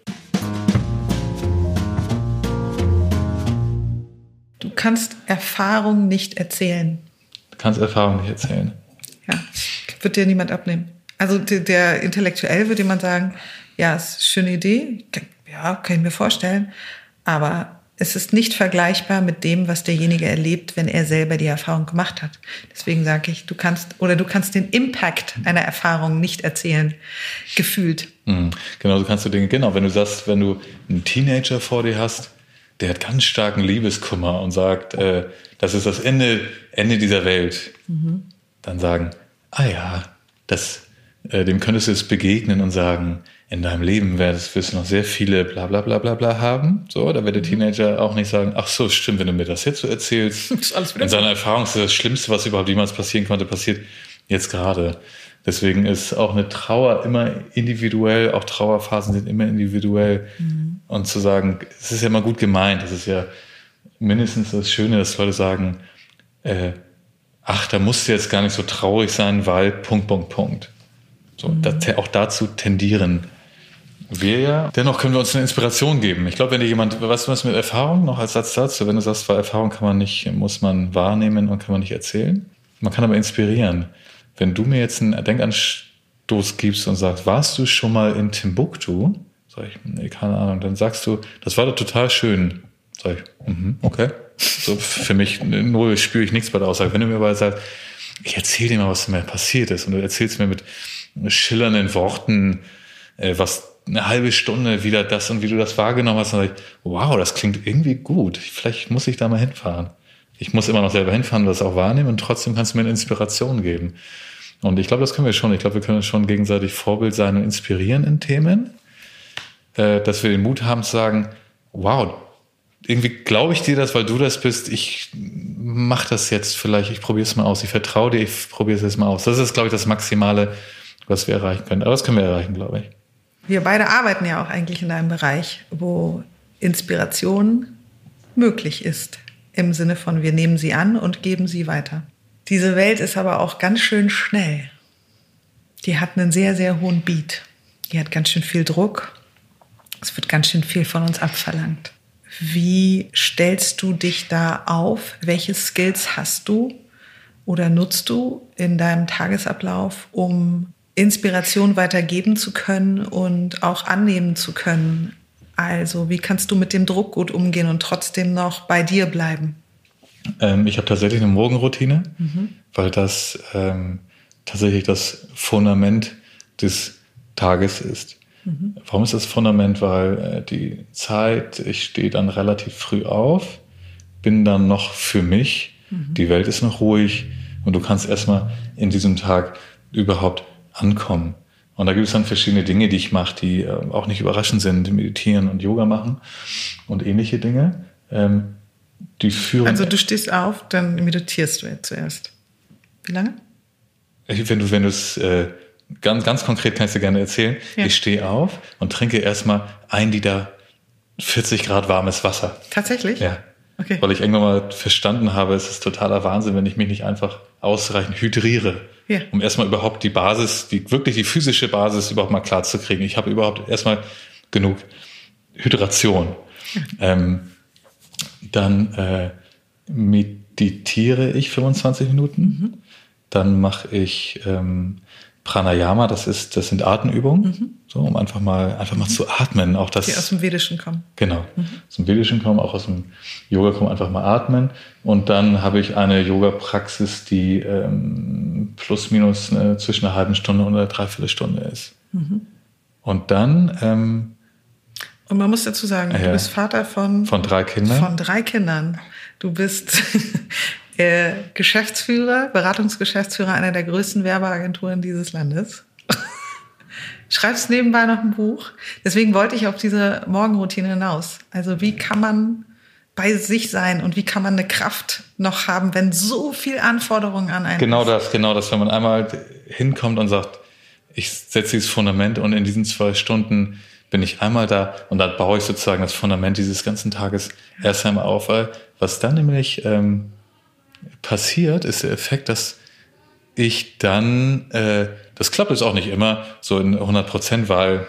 Du kannst Erfahrung nicht erzählen. Du kannst Erfahrung nicht erzählen. Ja, wird dir niemand abnehmen. Also der, der intellektuell würde jemand sagen, ja, ist eine schöne Idee, ja, kann ich mir vorstellen, aber es ist nicht vergleichbar mit dem, was derjenige erlebt, wenn er selber die Erfahrung gemacht hat. Deswegen sage ich, du kannst oder du kannst den Impact einer Erfahrung nicht erzählen, gefühlt. Mhm. Genau, so kannst du Dinge, genau, wenn du sagst, wenn du einen Teenager vor dir hast, der hat ganz starken Liebeskummer und sagt, äh, das ist das Ende, Ende dieser Welt, mhm. dann sagen, ah ja, das, äh, dem könntest du jetzt begegnen und sagen, in deinem Leben wirst, wirst du noch sehr viele bla bla bla bla bla haben. So, da wird der mhm. Teenager auch nicht sagen, ach so, stimmt, wenn du mir das jetzt so erzählst. ist alles in seiner Erfahrung ist das Schlimmste, was überhaupt jemals passieren konnte, passiert jetzt gerade. Deswegen ist auch eine Trauer immer individuell, auch Trauerphasen sind immer individuell. Mhm. Und zu sagen, es ist ja immer gut gemeint, das ist ja mindestens das Schöne, dass Leute sagen, äh, ach, da musst du jetzt gar nicht so traurig sein, weil Punkt, Punkt, Punkt. So, mhm. das, auch dazu tendieren wir ja. Dennoch können wir uns eine Inspiration geben. Ich glaube, wenn dir jemand, weißt du was mit Erfahrung noch als Satz dazu, wenn du sagst, weil Erfahrung kann man nicht, muss man wahrnehmen und kann man nicht erzählen. Man kann aber inspirieren. Wenn du mir jetzt einen Denkanstoß gibst und sagst, warst du schon mal in Timbuktu? Sag ich, nee, keine Ahnung. Dann sagst du, das war doch total schön. Sag ich, mhm, okay. So für mich null spüre ich nichts bei der Aussage. Wenn du mir aber sagst, ich erzähle dir mal, was mir passiert ist und du erzählst mir mit schillernden Worten, äh, was eine halbe Stunde wieder das und wie du das wahrgenommen hast, sag ich, wow, das klingt irgendwie gut. Vielleicht muss ich da mal hinfahren. Ich muss immer noch selber hinfahren, das auch wahrnehmen und trotzdem kannst du mir eine Inspiration geben. Und ich glaube, das können wir schon. Ich glaube, wir können schon gegenseitig Vorbild sein und inspirieren in Themen, äh, dass wir den Mut haben zu sagen, wow, irgendwie glaube ich dir das, weil du das bist. Ich mach das jetzt vielleicht, ich probiere es mal aus. Ich vertraue dir, ich probiere es jetzt mal aus. Das ist, glaube ich, das Maximale, was wir erreichen können. Aber das können wir erreichen, glaube ich. Wir beide arbeiten ja auch eigentlich in einem Bereich, wo Inspiration möglich ist. Im Sinne von, wir nehmen sie an und geben sie weiter. Diese Welt ist aber auch ganz schön schnell. Die hat einen sehr, sehr hohen Beat. Die hat ganz schön viel Druck. Es wird ganz schön viel von uns abverlangt. Wie stellst du dich da auf? Welche Skills hast du oder nutzt du in deinem Tagesablauf, um Inspiration weitergeben zu können und auch annehmen zu können? Also, wie kannst du mit dem Druck gut umgehen und trotzdem noch bei dir bleiben? Ähm, ich habe tatsächlich eine Morgenroutine, mhm. weil das ähm, tatsächlich das Fundament des Tages ist. Mhm. Warum ist das Fundament? Weil äh, die Zeit, ich stehe dann relativ früh auf, bin dann noch für mich, mhm. die Welt ist noch ruhig und du kannst erstmal in diesem Tag überhaupt ankommen. Und da gibt es dann verschiedene Dinge, die ich mache, die äh, auch nicht überraschend sind, meditieren und Yoga machen und ähnliche Dinge. Ähm, die führen. Also du stehst auf, dann meditierst du jetzt zuerst. Wie lange? Wenn du, wenn du es äh, ganz, ganz konkret kannst du gerne erzählen. Ja. Ich stehe auf und trinke erstmal ein Liter 40 Grad warmes Wasser. Tatsächlich? Ja. Okay. Weil ich irgendwann mal verstanden habe, es ist totaler Wahnsinn, wenn ich mich nicht einfach ausreichend hydriere. Ja. Um erstmal überhaupt die Basis, die wirklich die physische Basis überhaupt mal klar zu kriegen. Ich habe überhaupt erstmal genug Hydration. Ja. Ähm, dann äh, meditiere ich 25 Minuten. Mhm. Dann mache ich ähm, Pranayama, das ist, das sind Atemübungen, mhm. So um einfach mal, einfach mal zu atmen. Auch das, die aus dem Vedischen kommen. Genau, mhm. aus dem Vedischen kommen, auch aus dem Yoga kommen, einfach mal atmen. Und dann habe ich eine Yoga-Praxis, die ähm, plus minus äh, zwischen einer halben Stunde und einer Dreiviertelstunde ist. Mhm. Und dann ähm, und man muss dazu sagen, ja, du bist Vater von von drei Kindern. Von drei Kindern. Du bist Geschäftsführer, Beratungsgeschäftsführer einer der größten Werbeagenturen dieses Landes. Schreibst nebenbei noch ein Buch. Deswegen wollte ich auf diese Morgenroutine hinaus. Also wie kann man bei sich sein und wie kann man eine Kraft noch haben, wenn so viel Anforderungen an einen Genau ist. das, genau das, wenn man einmal hinkommt und sagt, ich setze dieses Fundament und in diesen zwei Stunden bin ich einmal da und dann baue ich sozusagen das Fundament dieses ganzen Tages erst einmal auf, weil was dann nämlich ähm, passiert, ist der Effekt, dass ich dann, äh, das klappt jetzt auch nicht immer so in 100 Prozent, weil,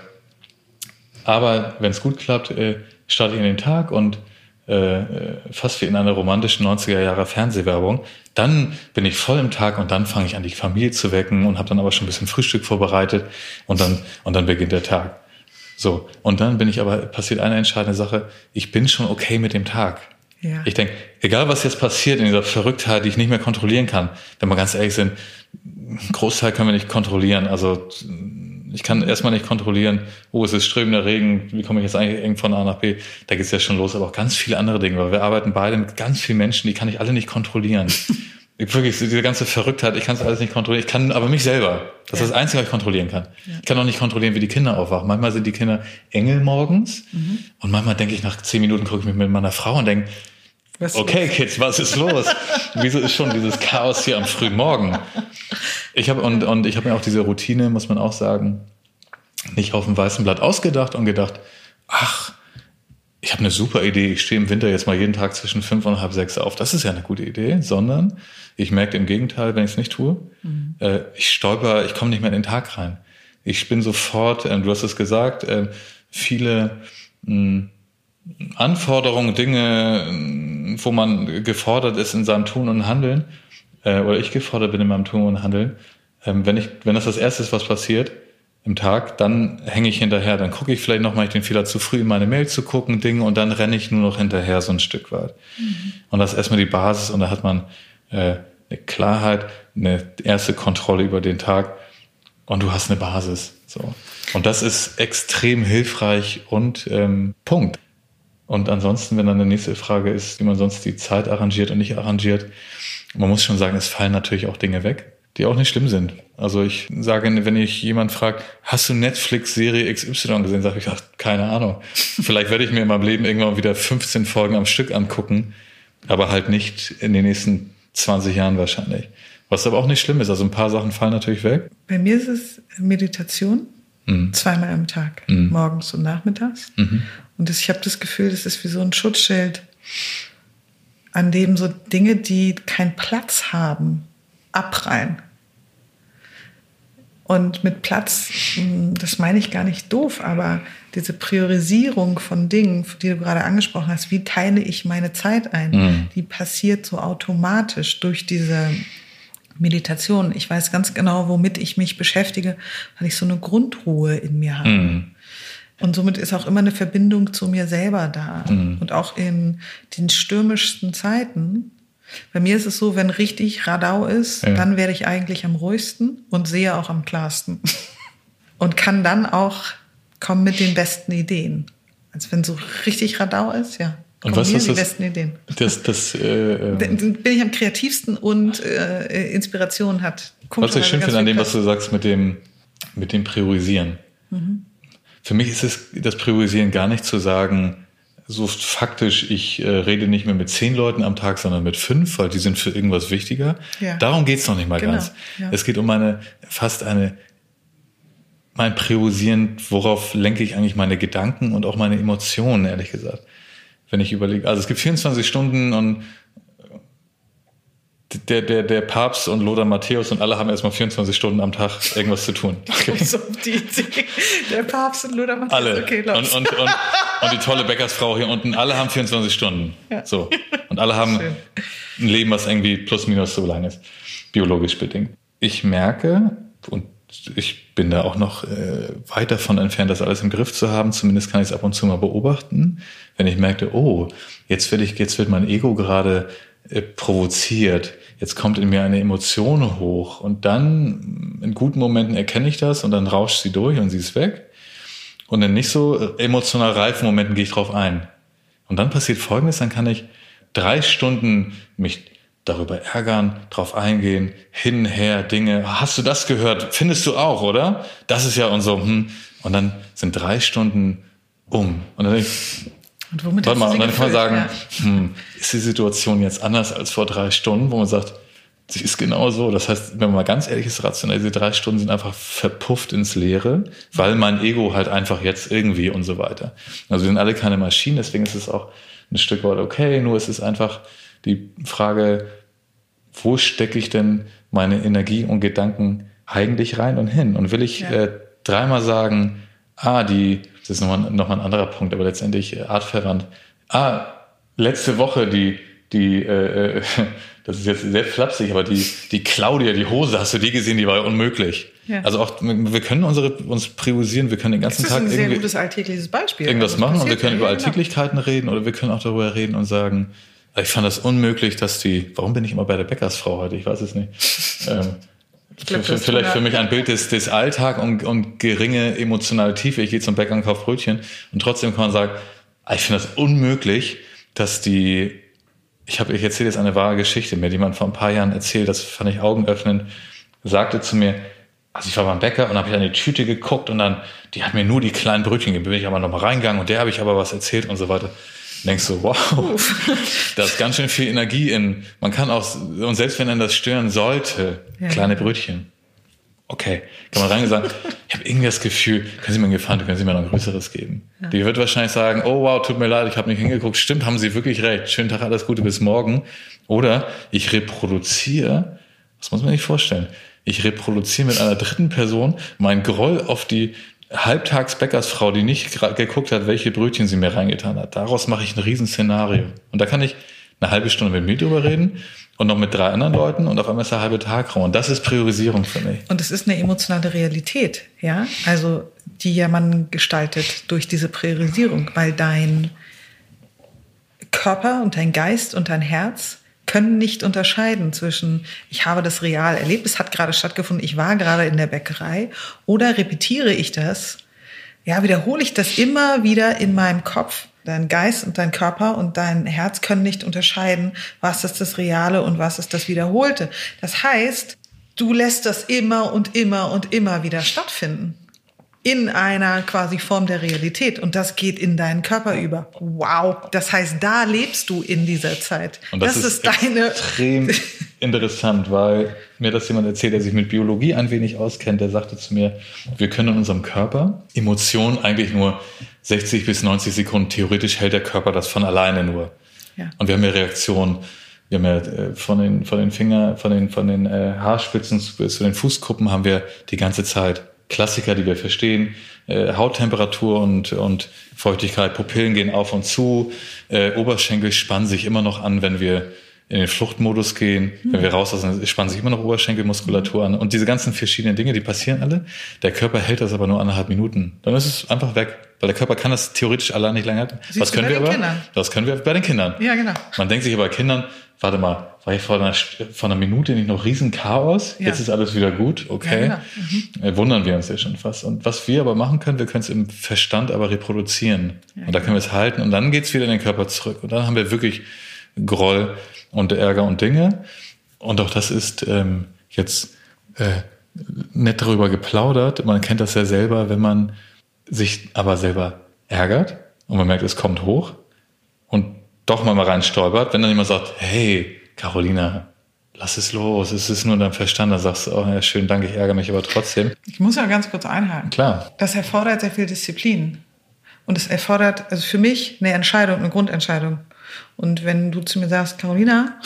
aber wenn es gut klappt, äh, starte ich in den Tag und äh, fast wie in einer romantischen 90er Jahre Fernsehwerbung. Dann bin ich voll im Tag und dann fange ich an, die Familie zu wecken und habe dann aber schon ein bisschen Frühstück vorbereitet und dann und dann beginnt der Tag. So und dann bin ich aber passiert eine entscheidende Sache. Ich bin schon okay mit dem Tag. Ja. Ich denke, egal was jetzt passiert in dieser Verrücktheit, die ich nicht mehr kontrollieren kann, wenn wir ganz ehrlich sind, Großteil können wir nicht kontrollieren. Also ich kann erstmal nicht kontrollieren, oh, es ist strömender Regen, wie komme ich jetzt eigentlich von A nach B? Da geht's ja schon los, aber auch ganz viele andere Dinge, weil wir arbeiten beide mit ganz vielen Menschen, die kann ich alle nicht kontrollieren. wirklich diese ganze Verrücktheit, ich kann es alles nicht kontrollieren. Ich kann aber mich selber. Das ja. ist das Einzige, was ich kontrollieren kann. Ja. Ich kann auch nicht kontrollieren, wie die Kinder aufwachen. Manchmal sind die Kinder Engel morgens mhm. und manchmal denke ich nach zehn Minuten gucke ich mich mit meiner Frau und denke, okay? Kids, was ist los? Wieso ist schon dieses Chaos hier am frühen Morgen? Ich habe und und ich habe mir auch diese Routine, muss man auch sagen, nicht auf dem weißen Blatt ausgedacht und gedacht, ach, ich habe eine super Idee, ich stehe im Winter jetzt mal jeden Tag zwischen fünf und halb sechs auf. Das ist ja eine gute Idee, sondern ich merke im Gegenteil, wenn ich es nicht tue, mhm. äh, ich stolper, ich komme nicht mehr in den Tag rein. Ich bin sofort, äh, du hast es gesagt, äh, viele mh, Anforderungen, Dinge, wo man gefordert ist in seinem Tun und Handeln, äh, oder ich gefordert bin in meinem Tun und Handeln, ähm, wenn ich, wenn das das Erste ist, was passiert, im Tag, dann hänge ich hinterher, dann gucke ich vielleicht noch mal ich den Fehler zu früh in meine Mail zu gucken, Dinge und dann renne ich nur noch hinterher so ein Stück weit. Mhm. Und das ist erstmal die Basis und da hat man äh, eine Klarheit, eine erste Kontrolle über den Tag und du hast eine Basis. So. Und das ist extrem hilfreich und ähm, Punkt. Und ansonsten, wenn dann eine nächste Frage ist, wie man sonst die Zeit arrangiert und nicht arrangiert, man muss schon sagen, es fallen natürlich auch Dinge weg die auch nicht schlimm sind. Also ich sage, wenn ich jemand fragt, hast du Netflix-Serie XY gesehen, sage ich, ach, keine Ahnung. Vielleicht werde ich mir in meinem Leben irgendwann wieder 15 Folgen am Stück angucken, aber halt nicht in den nächsten 20 Jahren wahrscheinlich. Was aber auch nicht schlimm ist. Also ein paar Sachen fallen natürlich weg. Bei mir ist es Meditation, mhm. zweimal am Tag, mhm. morgens und nachmittags. Mhm. Und das, ich habe das Gefühl, das ist wie so ein Schutzschild, an dem so Dinge, die keinen Platz haben, abprallen. Und mit Platz, hm, das meine ich gar nicht doof, aber diese Priorisierung von Dingen, die du gerade angesprochen hast, wie teile ich meine Zeit ein, mhm. die passiert so automatisch durch diese Meditation. Ich weiß ganz genau, womit ich mich beschäftige, weil ich so eine Grundruhe in mir habe. Mhm. Und somit ist auch immer eine Verbindung zu mir selber da. Mhm. Und auch in den stürmischsten Zeiten bei mir ist es so, wenn richtig Radau ist, ja. dann werde ich eigentlich am ruhigsten und sehe auch am klarsten. Und kann dann auch kommen mit den besten Ideen. Als wenn so richtig Radau ist, ja. Und was ist die das, besten Ideen? Das, das, äh, ähm, bin ich am kreativsten und äh, Inspiration hat. Was ich schön finde an dem, was du sagst mit dem, mit dem Priorisieren. Mhm. Für mich ist es das Priorisieren gar nicht zu sagen, so faktisch, ich äh, rede nicht mehr mit zehn Leuten am Tag, sondern mit fünf, weil die sind für irgendwas wichtiger. Ja. Darum geht's noch nicht mal genau. ganz. Ja. Es geht um eine fast eine mein Priorisieren, worauf lenke ich eigentlich meine Gedanken und auch meine Emotionen, ehrlich gesagt. Wenn ich überlege, also es gibt 24 Stunden und der, der, der Papst und Lothar Matthäus und alle haben erstmal 24 Stunden am Tag irgendwas zu tun. Okay. So die Der Papst und Lothar Matthäus. Alle. Okay, und, und, und, und, die tolle Bäckersfrau hier unten, alle haben 24 Stunden. Ja. So. Und alle haben Schön. ein Leben, was irgendwie plus minus so lang ist. Biologisch bedingt. Ich merke, und ich bin da auch noch äh, weit davon entfernt, das alles im Griff zu haben. Zumindest kann ich es ab und zu mal beobachten. Wenn ich merkte, oh, jetzt will ich, jetzt wird mein Ego gerade äh, provoziert jetzt kommt in mir eine Emotion hoch und dann in guten Momenten erkenne ich das und dann rauscht sie durch und sie ist weg. Und in nicht so emotional reifen Momenten gehe ich drauf ein. Und dann passiert Folgendes, dann kann ich drei Stunden mich darüber ärgern, drauf eingehen, hin, her, Dinge. Hast du das gehört? Findest du auch, oder? Das ist ja und so. Hm. Und dann sind drei Stunden um. Und dann denke ich, und womit Warte mal, und dann kann man sagen, ja. hm, ist die Situation jetzt anders als vor drei Stunden, wo man sagt, sie ist genau so. Das heißt, wenn man mal ganz ehrlich ist, rational, diese drei Stunden sind einfach verpufft ins Leere, weil mein Ego halt einfach jetzt irgendwie und so weiter. Also wir sind alle keine Maschinen, deswegen ist es auch ein Stück weit okay, nur es ist einfach die Frage, wo stecke ich denn meine Energie und Gedanken eigentlich rein und hin? Und will ich ja. äh, dreimal sagen, ah, die das ist nochmal noch mal ein anderer Punkt, aber letztendlich äh, artverwandt. Ah, letzte Woche die, die, äh, äh das ist jetzt sehr flapsig, aber die, die Claudia, die Hose, hast du die gesehen? Die war ja unmöglich. Ja. Also auch, wir können unsere, uns priorisieren, wir können den ganzen Tag Das ist ein sehr gutes alltägliches Beispiel. Irgendwas machen und wir können über genau. Alltäglichkeiten reden oder wir können auch darüber reden und sagen, ich fand das unmöglich, dass die, warum bin ich immer bei der Bäckersfrau heute? Ich weiß es nicht. ähm, Glaub, für, vielleicht für mich ein Bild des, des Alltag und, und geringe emotionale Tiefe. Ich gehe zum Bäcker und kaufe Brötchen und trotzdem kann man sagen, ich finde das unmöglich, dass die ich habe, ich erzähle jetzt eine wahre Geschichte, mir jemand vor ein paar Jahren erzählt, das fand ich augenöffnend, sagte zu mir, also ich war beim Bäcker und habe ich an die Tüte geguckt und dann, die hat mir nur die kleinen Brötchen gegeben, bin ich aber nochmal reingegangen und der habe ich aber was erzählt und so weiter. Denkst du, wow, da ist ganz schön viel Energie in. Man kann auch, und selbst wenn dann das stören sollte, ja. kleine Brötchen. Okay, kann man reingehen sagen, ich habe irgendwie das Gefühl, können Sie mir einen Gefallen, können Sie mir noch ein größeres geben. Ja. Die wird wahrscheinlich sagen, oh wow, tut mir leid, ich habe nicht hingeguckt. Stimmt, haben Sie wirklich recht. Schönen Tag, alles Gute, bis morgen. Oder ich reproduziere, das muss man nicht vorstellen, ich reproduziere mit einer dritten Person mein Groll auf die Halbtagsbäckersfrau, die nicht geguckt hat, welche Brötchen sie mir reingetan hat. Daraus mache ich ein Riesenszenario. Und da kann ich eine halbe Stunde mit mir drüber reden und noch mit drei anderen Leuten und auf einmal ist der halbe Tag rum. Und das ist Priorisierung für mich. Und es ist eine emotionale Realität, ja, also die ja man gestaltet durch diese Priorisierung, weil dein Körper und dein Geist und dein Herz können nicht unterscheiden zwischen, ich habe das real erlebt, es hat gerade stattgefunden, ich war gerade in der Bäckerei, oder repetiere ich das, ja, wiederhole ich das immer wieder in meinem Kopf. Dein Geist und dein Körper und dein Herz können nicht unterscheiden, was ist das Reale und was ist das Wiederholte. Das heißt, du lässt das immer und immer und immer wieder stattfinden in einer quasi Form der Realität und das geht in deinen Körper über. Wow, das heißt, da lebst du in dieser Zeit. Und das, das ist, ist deine extrem interessant, weil mir das jemand erzählt, der sich mit Biologie ein wenig auskennt, der sagte zu mir, wir können in unserem Körper Emotionen eigentlich nur 60 bis 90 Sekunden theoretisch hält der Körper das von alleine nur. Ja. Und wir haben ja Reaktionen wir haben ja äh, von den, von den Finger, von den, von den äh, Haarspitzen zu den Fußkuppen haben wir die ganze Zeit Klassiker, die wir verstehen. Äh, Hauttemperatur und, und Feuchtigkeit, Pupillen gehen auf und zu, äh, Oberschenkel spannen sich immer noch an, wenn wir in den Fluchtmodus gehen, wenn wir raus sind, spannen sich immer noch Oberschenkelmuskulatur an. Und diese ganzen verschiedenen Dinge, die passieren alle. Der Körper hält das aber nur anderthalb Minuten. Dann ist es einfach weg. Weil der Körper kann das theoretisch allein nicht länger halten. Was können wir aber? Kindern. Das können wir bei den Kindern. Ja, genau. Man denkt sich aber bei Kindern, warte mal, war ich vor einer, vor einer Minute nicht noch riesen Chaos? Ja. Jetzt ist alles wieder gut, okay. Ja, genau. mhm. Wundern wir uns ja schon fast. Und was wir aber machen können, wir können es im Verstand aber reproduzieren. Ja, und da können wir es halten und dann geht's wieder in den Körper zurück. Und dann haben wir wirklich Groll und Ärger und Dinge. Und auch das ist ähm, jetzt äh, nett darüber geplaudert. Man kennt das ja selber, wenn man sich aber selber ärgert und man merkt, es kommt hoch und doch mal rein stolpert, wenn dann jemand sagt, hey, Carolina, lass es los, es ist nur dein Verstand, dann sagst du, oh ja, schön, danke, ich ärgere mich aber trotzdem. Ich muss ja ganz kurz einhaken. Klar. Das erfordert sehr viel Disziplin. Und es erfordert, also für mich, eine Entscheidung, eine Grundentscheidung. Und wenn du zu mir sagst, Carolina,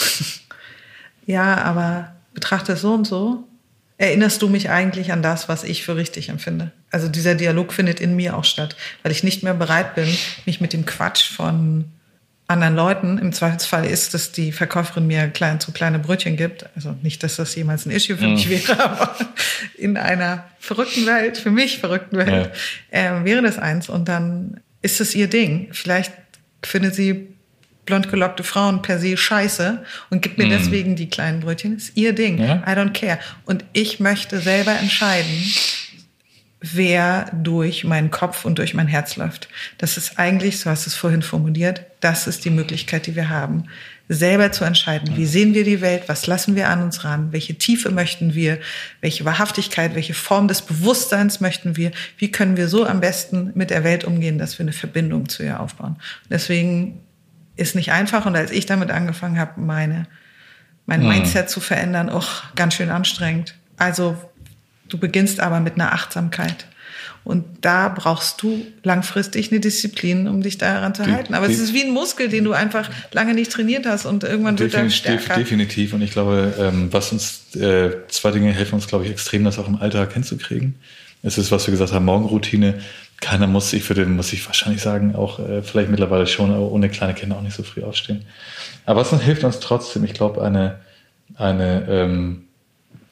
ja, aber betrachte es so und so, erinnerst du mich eigentlich an das, was ich für richtig empfinde. Also dieser Dialog findet in mir auch statt, weil ich nicht mehr bereit bin, mich mit dem Quatsch von anderen Leuten. Im Zweifelsfall ist, dass die Verkäuferin mir klein, zu kleine Brötchen gibt. Also nicht, dass das jemals ein Issue für mich wäre, aber in einer verrückten Welt, für mich verrückten Welt, ja. äh, wäre das eins. Und dann ist es ihr Ding. Vielleicht findet sie blond gelockte Frauen per se scheiße und gibt mir mm. deswegen die kleinen Brötchen. Das ist ihr Ding. Ja? I don't care. Und ich möchte selber entscheiden, wer durch meinen Kopf und durch mein Herz läuft. Das ist eigentlich, so hast du es vorhin formuliert, das ist die Möglichkeit, die wir haben, selber zu entscheiden, wie sehen wir die Welt, was lassen wir an uns ran, welche Tiefe möchten wir, welche Wahrhaftigkeit, welche Form des Bewusstseins möchten wir, wie können wir so am besten mit der Welt umgehen, dass wir eine Verbindung zu ihr aufbauen. Deswegen ist nicht einfach und als ich damit angefangen habe, meine mein hm. Mindset zu verändern, auch ganz schön anstrengend. Also Du beginnst aber mit einer Achtsamkeit. Und da brauchst du langfristig eine Disziplin, um dich daran zu halten. Aber es ist wie ein Muskel, den du einfach lange nicht trainiert hast und irgendwann wird er stärker. Definitiv. Und ich glaube, ähm, was uns, äh, zwei Dinge helfen uns, glaube ich, extrem, das auch im Alltag hinzukriegen. Es ist, was wir gesagt haben, Morgenroutine. Keiner muss, ich würde, muss ich wahrscheinlich sagen, auch äh, vielleicht mittlerweile schon, aber ohne kleine Kinder auch nicht so früh aufstehen. Aber was hilft uns trotzdem? Ich glaube, eine, eine, ähm,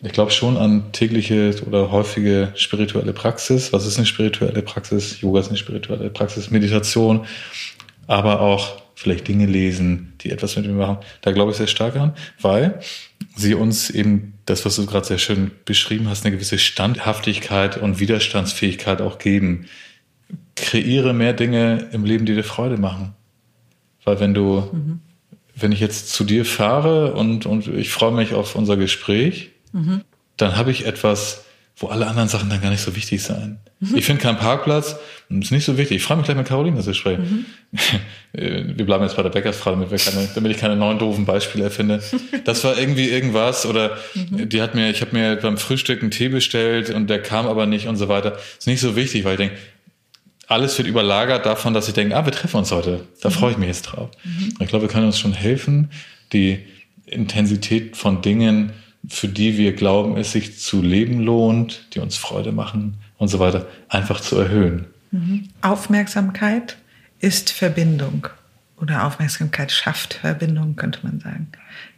ich glaube schon an tägliche oder häufige spirituelle Praxis. Was ist eine spirituelle Praxis? Yoga ist eine spirituelle Praxis, Meditation, aber auch vielleicht Dinge lesen, die etwas mit mir machen. Da glaube ich sehr stark an, weil sie uns eben das, was du gerade sehr schön beschrieben hast, eine gewisse Standhaftigkeit und Widerstandsfähigkeit auch geben. Kreiere mehr Dinge im Leben, die dir Freude machen. Weil wenn du mhm wenn ich jetzt zu dir fahre und, und ich freue mich auf unser Gespräch, mhm. dann habe ich etwas, wo alle anderen Sachen dann gar nicht so wichtig sein. Mhm. Ich finde keinen Parkplatz, ist nicht so wichtig. Ich freue mich gleich mit Caroline zu sprechen. Mhm. Wir bleiben jetzt bei der Bäckersfrau, damit, wir keine, damit ich keine neuen doofen Beispiele erfinde. Das war irgendwie irgendwas oder mhm. die hat mir, ich habe mir beim Frühstück einen Tee bestellt und der kam aber nicht und so weiter. Ist nicht so wichtig, weil ich denke, alles wird überlagert davon, dass ich denke, ah, wir treffen uns heute. Da mhm. freue ich mich jetzt drauf. Mhm. Ich glaube, wir können uns schon helfen, die Intensität von Dingen für die wir glauben, es sich zu leben lohnt, die uns Freude machen und so weiter, einfach zu erhöhen. Mhm. Aufmerksamkeit ist Verbindung oder Aufmerksamkeit schafft Verbindung, könnte man sagen.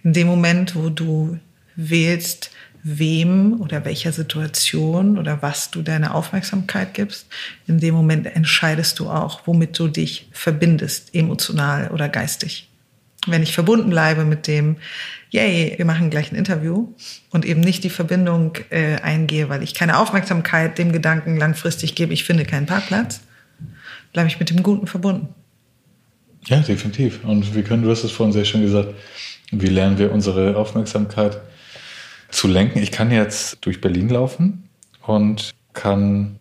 In dem Moment, wo du wählst, wem oder welcher Situation oder was du deine Aufmerksamkeit gibst, in dem Moment entscheidest du auch, womit du dich verbindest, emotional oder geistig. Wenn ich verbunden bleibe mit dem, yay, wir machen gleich ein Interview und eben nicht die Verbindung äh, eingehe, weil ich keine Aufmerksamkeit dem Gedanken langfristig gebe, ich finde keinen Parkplatz, bleibe ich mit dem Guten verbunden. Ja, definitiv. Und wir können, du hast es vorhin sehr schön gesagt, wie lernen wir unsere Aufmerksamkeit zu lenken? Ich kann jetzt durch Berlin laufen und kann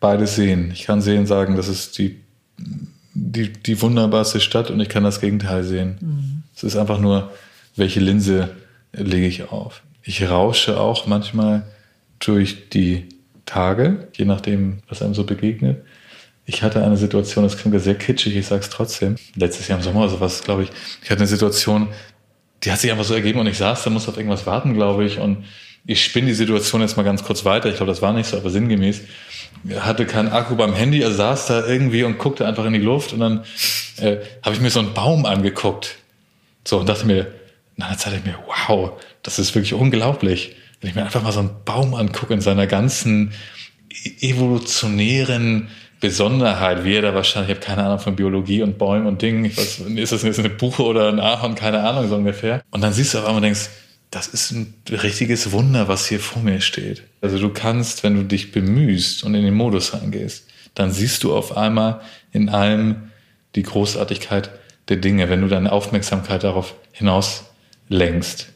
beides sehen. Ich kann sehen, sagen, das ist die, die, die wunderbarste Stadt und ich kann das Gegenteil sehen. Mhm. Es ist einfach nur welche Linse lege ich auf. Ich rausche auch manchmal durch die Tage, je nachdem, was einem so begegnet. Ich hatte eine Situation, das klingt ja sehr kitschig, ich sage es trotzdem. Letztes Jahr im Sommer oder sowas, glaube ich. Ich hatte eine Situation, die hat sich einfach so ergeben und ich saß da, musste auf irgendwas warten, glaube ich. Und ich spinne die Situation jetzt mal ganz kurz weiter. Ich glaube, das war nicht so, aber sinngemäß. Hatte keinen Akku beim Handy, er saß da irgendwie und guckte einfach in die Luft und dann äh, habe ich mir so einen Baum angeguckt. So und dachte mir, nach einer Zeit ich mir, wow, das ist wirklich unglaublich. Wenn ich mir einfach mal so einen Baum angucke in seiner ganzen e-, evolutionären Besonderheit, wie er da wahrscheinlich, ich habe keine Ahnung von Biologie und Bäumen und Dingen, weiß, ist das jetzt eine Buche oder ein Ahorn, keine Ahnung so ungefähr. Und dann siehst du auf einmal und denkst, das ist ein richtiges Wunder, was hier vor mir steht. Also du kannst, wenn du dich bemühst und in den Modus reingehst, dann siehst du auf einmal in allem die Großartigkeit der Dinge, wenn du deine Aufmerksamkeit darauf hinaus längst.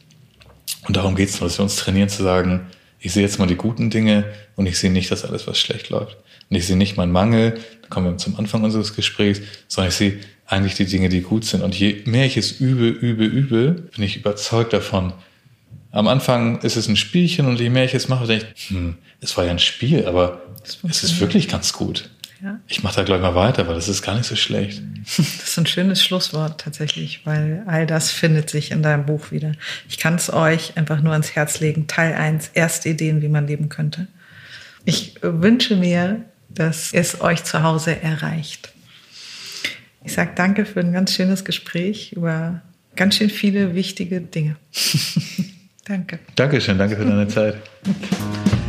Und darum geht es dass wir uns trainieren zu sagen, ich sehe jetzt mal die guten Dinge und ich sehe nicht, dass alles, was schlecht läuft. Und ich sehe nicht meinen Mangel, da kommen wir zum Anfang unseres Gesprächs, sondern ich sehe eigentlich die Dinge, die gut sind. Und je mehr ich es übe, übe, übe, bin ich überzeugt davon. Am Anfang ist es ein Spielchen und je mehr ich es mache, denke ich, hm, es war ja ein Spiel, aber es ist wirklich ganz gut. Ja. Ich mache da gleich mal weiter, weil das ist gar nicht so schlecht. Das ist ein schönes Schlusswort tatsächlich, weil all das findet sich in deinem Buch wieder. Ich kann es euch einfach nur ans Herz legen. Teil 1, erste Ideen, wie man leben könnte. Ich wünsche mir, dass es euch zu Hause erreicht. Ich sage danke für ein ganz schönes Gespräch über ganz schön viele wichtige Dinge. danke. Dankeschön, danke für deine Zeit.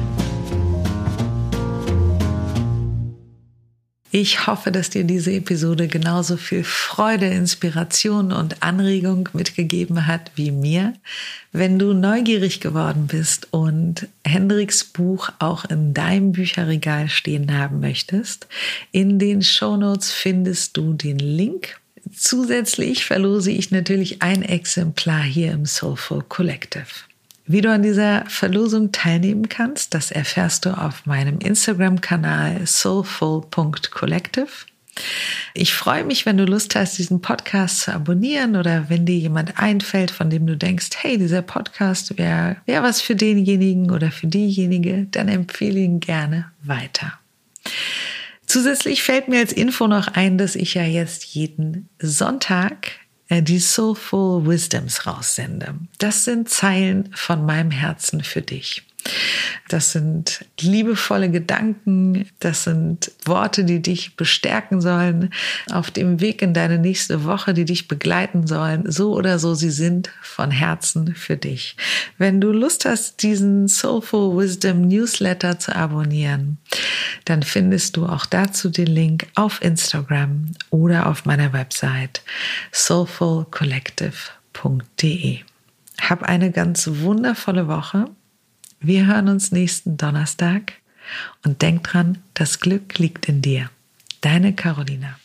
Ich hoffe, dass dir diese Episode genauso viel Freude, Inspiration und Anregung mitgegeben hat wie mir. Wenn du neugierig geworden bist und Hendriks Buch auch in deinem Bücherregal stehen haben möchtest, in den Shownotes findest du den Link Zusätzlich verlose ich natürlich ein Exemplar hier im Soulful Collective. Wie du an dieser Verlosung teilnehmen kannst, das erfährst du auf meinem Instagram-Kanal soulful.collective. Ich freue mich, wenn du Lust hast, diesen Podcast zu abonnieren oder wenn dir jemand einfällt, von dem du denkst, hey, dieser Podcast wäre wär was für denjenigen oder für diejenige, dann empfehle ihn gerne weiter. Zusätzlich fällt mir als Info noch ein, dass ich ja jetzt jeden Sonntag die Soulful Wisdoms raussende. Das sind Zeilen von meinem Herzen für dich. Das sind liebevolle Gedanken, das sind Worte, die dich bestärken sollen auf dem Weg in deine nächste Woche, die dich begleiten sollen. So oder so, sie sind von Herzen für dich. Wenn du Lust hast, diesen Soulful Wisdom Newsletter zu abonnieren, dann findest du auch dazu den Link auf Instagram oder auf meiner Website soulfulcollective.de. Hab eine ganz wundervolle Woche wir hören uns nächsten Donnerstag und denk dran, das Glück liegt in dir. Deine Carolina.